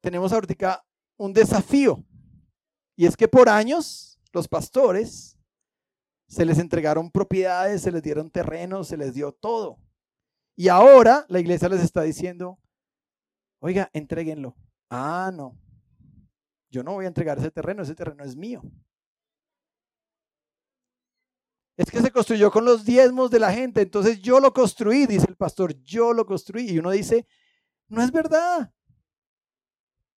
tenemos ahorita un desafío. Y es que por años los pastores se les entregaron propiedades, se les dieron terrenos, se les dio todo. Y ahora la iglesia les está diciendo, oiga, entréguenlo. Ah, no. Yo no voy a entregar ese terreno, ese terreno es mío. Es que se construyó con los diezmos de la gente, entonces yo lo construí, dice el pastor, yo lo construí. Y uno dice, no es verdad.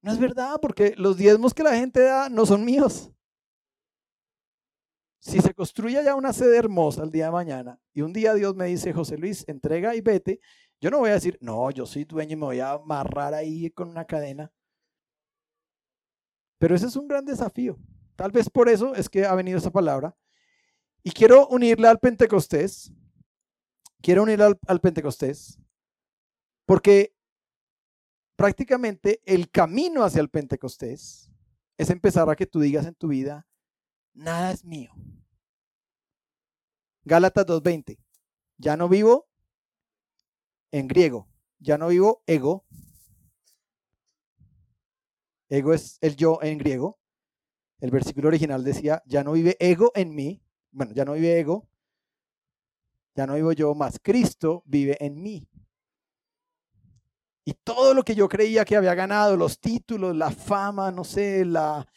No es verdad, porque los diezmos que la gente da no son míos. Si se construye ya una sede hermosa el día de mañana y un día Dios me dice, José Luis, entrega y vete, yo no voy a decir, no, yo soy dueño y me voy a amarrar ahí con una cadena. Pero ese es un gran desafío. Tal vez por eso es que ha venido esa palabra. Y quiero unirla al Pentecostés. Quiero unirla al, al Pentecostés. Porque prácticamente el camino hacia el Pentecostés es empezar a que tú digas en tu vida, nada es mío. Gálatas 2.20. Ya no vivo en griego, ya no vivo ego. Ego es el yo en griego. El versículo original decía, ya no vive ego en mí. Bueno, ya no vive ego. Ya no vivo yo más. Cristo vive en mí. Y todo lo que yo creía que había ganado, los títulos, la fama, no sé, la,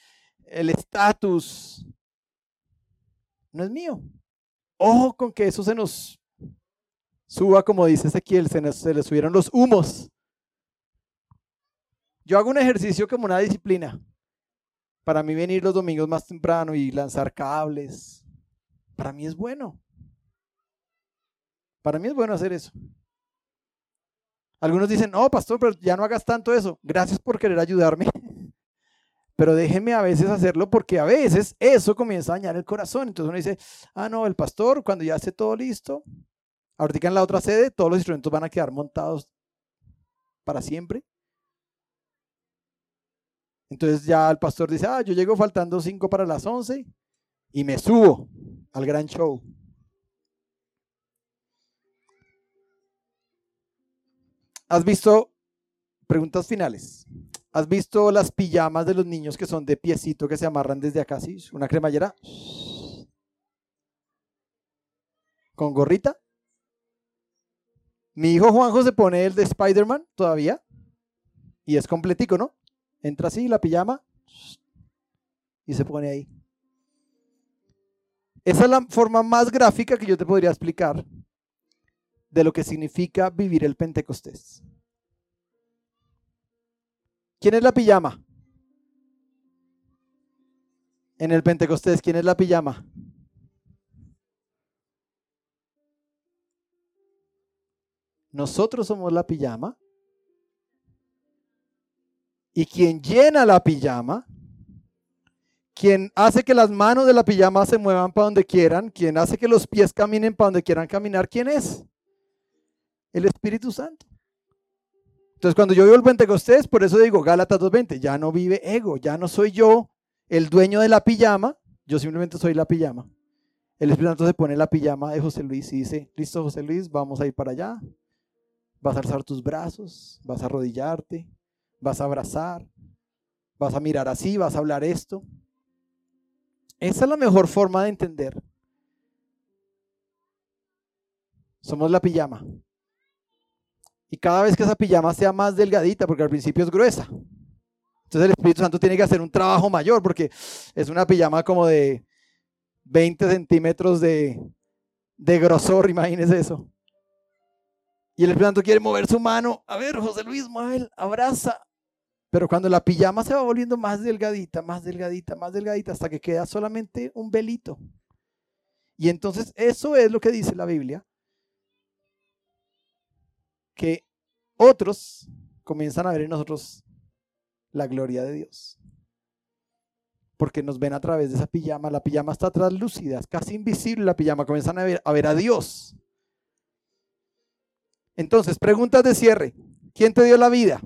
el estatus, no es mío. Ojo con que eso se nos suba, como dice Ezequiel, se, se le subieron los humos. Yo hago un ejercicio como una disciplina. Para mí venir los domingos más temprano y lanzar cables, para mí es bueno. Para mí es bueno hacer eso. Algunos dicen, no, pastor, pero ya no hagas tanto eso. Gracias por querer ayudarme. Pero déjeme a veces hacerlo porque a veces eso comienza a dañar el corazón. Entonces uno dice, ah, no, el pastor, cuando ya esté todo listo, ahorita en la otra sede, todos los instrumentos van a quedar montados para siempre. Entonces ya el pastor dice, ah, yo llego faltando cinco para las once y me subo al gran show. ¿Has visto, preguntas finales, ¿has visto las pijamas de los niños que son de piecito que se amarran desde acá, sí? Una cremallera. Con gorrita. Mi hijo Juanjo se pone el de Spider-Man todavía. Y es completico, ¿no? Entra así, la pijama. Y se pone ahí. Esa es la forma más gráfica que yo te podría explicar de lo que significa vivir el Pentecostés. ¿Quién es la pijama? En el Pentecostés, ¿quién es la pijama? Nosotros somos la pijama. Y quien llena la pijama, quien hace que las manos de la pijama se muevan para donde quieran, quien hace que los pies caminen para donde quieran caminar, ¿quién es? El Espíritu Santo. Entonces, cuando yo vivo el Pentecostés, por eso digo Gálatas 2.20, ya no vive ego, ya no soy yo el dueño de la pijama, yo simplemente soy la pijama. El Espíritu Santo se pone la pijama de José Luis y dice, listo José Luis, vamos a ir para allá. Vas a alzar tus brazos, vas a arrodillarte, vas a abrazar, vas a mirar así, vas a hablar esto. Esa es la mejor forma de entender. Somos la pijama. Y cada vez que esa pijama sea más delgadita, porque al principio es gruesa. Entonces el Espíritu Santo tiene que hacer un trabajo mayor, porque es una pijama como de 20 centímetros de, de grosor, imagínense eso. Y el Espíritu Santo quiere mover su mano. A ver, José Luis, mueve, abraza. Pero cuando la pijama se va volviendo más delgadita, más delgadita, más delgadita, hasta que queda solamente un velito. Y entonces eso es lo que dice la Biblia, que otros comienzan a ver en nosotros la gloria de Dios. Porque nos ven a través de esa pijama. La pijama está translúcida, es casi invisible la pijama. Comienzan a ver, a ver a Dios. Entonces, preguntas de cierre. ¿Quién te dio la vida?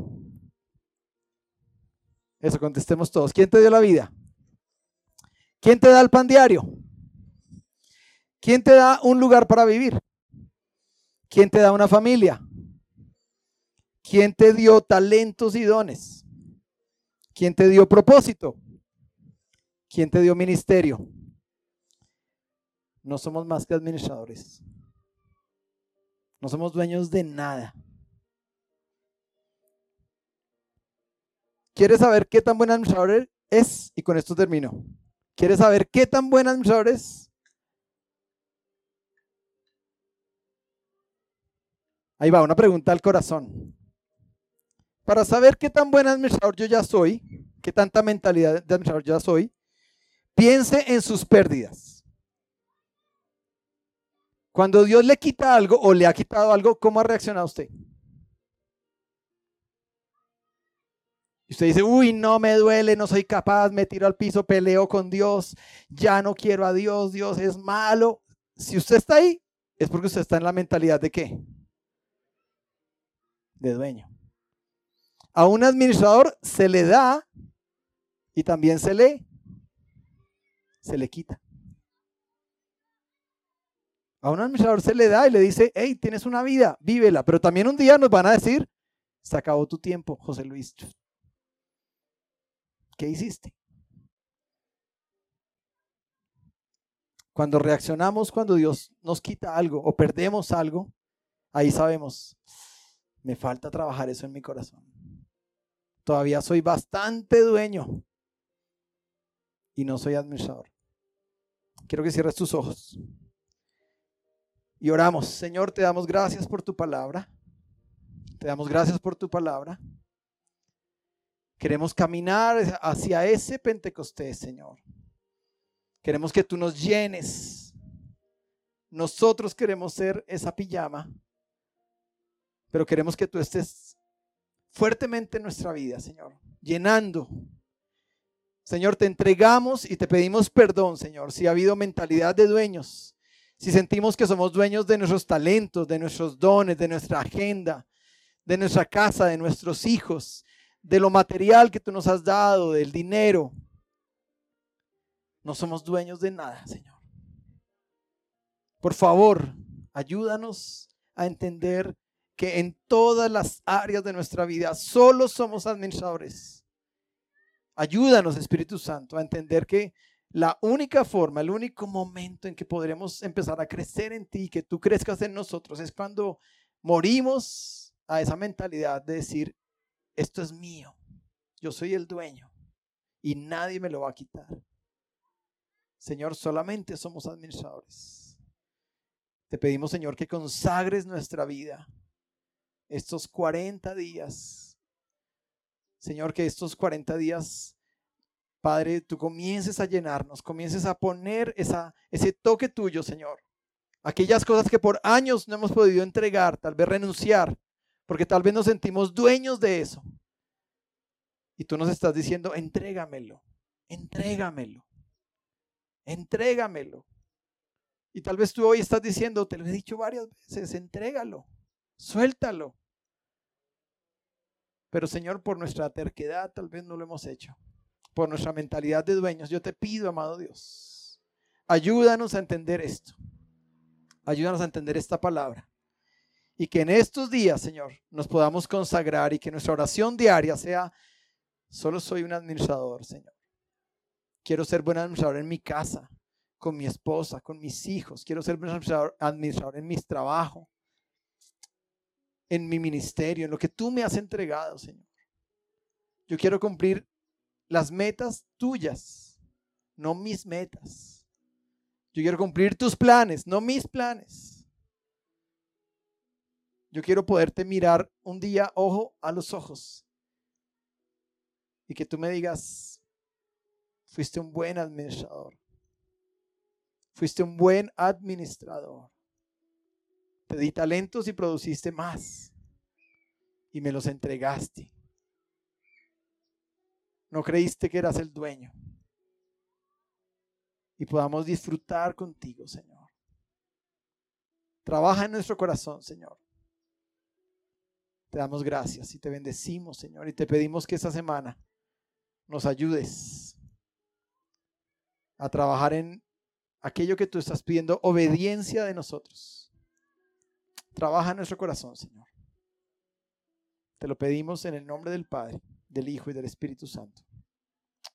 Eso contestemos todos. ¿Quién te dio la vida? ¿Quién te da el pan diario? ¿Quién te da un lugar para vivir? ¿Quién te da una familia? ¿Quién te dio talentos y dones? ¿Quién te dio propósito? ¿Quién te dio ministerio? No somos más que administradores. No somos dueños de nada. ¿Quieres saber qué tan buen administrador es? Y con esto termino. ¿Quieres saber qué tan buen administrador es? Ahí va, una pregunta al corazón. Para saber qué tan buen administrador yo ya soy, qué tanta mentalidad de administrador ya soy, piense en sus pérdidas. Cuando Dios le quita algo o le ha quitado algo, ¿cómo ha reaccionado usted? Y usted dice, uy, no me duele, no soy capaz, me tiro al piso, peleo con Dios, ya no quiero a Dios, Dios es malo. Si usted está ahí, es porque usted está en la mentalidad de qué? De dueño. A un administrador se le da y también se le, se le quita. A un administrador se le da y le dice, hey, tienes una vida, vívela. Pero también un día nos van a decir, se acabó tu tiempo, José Luis. ¿Qué hiciste? Cuando reaccionamos, cuando Dios nos quita algo o perdemos algo, ahí sabemos, me falta trabajar eso en mi corazón. Todavía soy bastante dueño y no soy administrador. Quiero que cierres tus ojos. Y oramos, Señor, te damos gracias por tu palabra. Te damos gracias por tu palabra. Queremos caminar hacia ese Pentecostés, Señor. Queremos que tú nos llenes. Nosotros queremos ser esa pijama, pero queremos que tú estés fuertemente en nuestra vida, Señor, llenando. Señor, te entregamos y te pedimos perdón, Señor, si ha habido mentalidad de dueños, si sentimos que somos dueños de nuestros talentos, de nuestros dones, de nuestra agenda, de nuestra casa, de nuestros hijos, de lo material que tú nos has dado, del dinero. No somos dueños de nada, Señor. Por favor, ayúdanos a entender que en todas las áreas de nuestra vida solo somos administradores. Ayúdanos, Espíritu Santo, a entender que la única forma, el único momento en que podremos empezar a crecer en ti, que tú crezcas en nosotros, es cuando morimos a esa mentalidad de decir, esto es mío, yo soy el dueño y nadie me lo va a quitar. Señor, solamente somos administradores. Te pedimos, Señor, que consagres nuestra vida estos 40 días. Señor, que estos 40 días, Padre, tú comiences a llenarnos, comiences a poner esa, ese toque tuyo, Señor. Aquellas cosas que por años no hemos podido entregar, tal vez renunciar, porque tal vez nos sentimos dueños de eso. Y tú nos estás diciendo, entrégamelo, entrégamelo, entrégamelo. Y tal vez tú hoy estás diciendo, te lo he dicho varias veces, entrégalo, suéltalo. Pero Señor, por nuestra terquedad tal vez no lo hemos hecho. Por nuestra mentalidad de dueños, yo te pido, amado Dios, ayúdanos a entender esto. Ayúdanos a entender esta palabra. Y que en estos días, Señor, nos podamos consagrar y que nuestra oración diaria sea, solo soy un administrador, Señor. Quiero ser buen administrador en mi casa, con mi esposa, con mis hijos. Quiero ser buen administrador, administrador en mis trabajos, en mi ministerio, en lo que tú me has entregado, Señor. Yo quiero cumplir las metas tuyas, no mis metas. Yo quiero cumplir tus planes, no mis planes. Yo quiero poderte mirar un día ojo a los ojos y que tú me digas, fuiste un buen administrador. Fuiste un buen administrador. Te di talentos y produciste más y me los entregaste. No creíste que eras el dueño. Y podamos disfrutar contigo, Señor. Trabaja en nuestro corazón, Señor. Te damos gracias y te bendecimos, Señor, y te pedimos que esta semana nos ayudes a trabajar en aquello que tú estás pidiendo, obediencia de nosotros. Trabaja en nuestro corazón, Señor. Te lo pedimos en el nombre del Padre, del Hijo y del Espíritu Santo.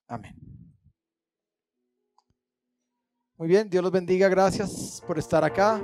Amén. Muy bien, Dios los bendiga. Gracias por estar acá.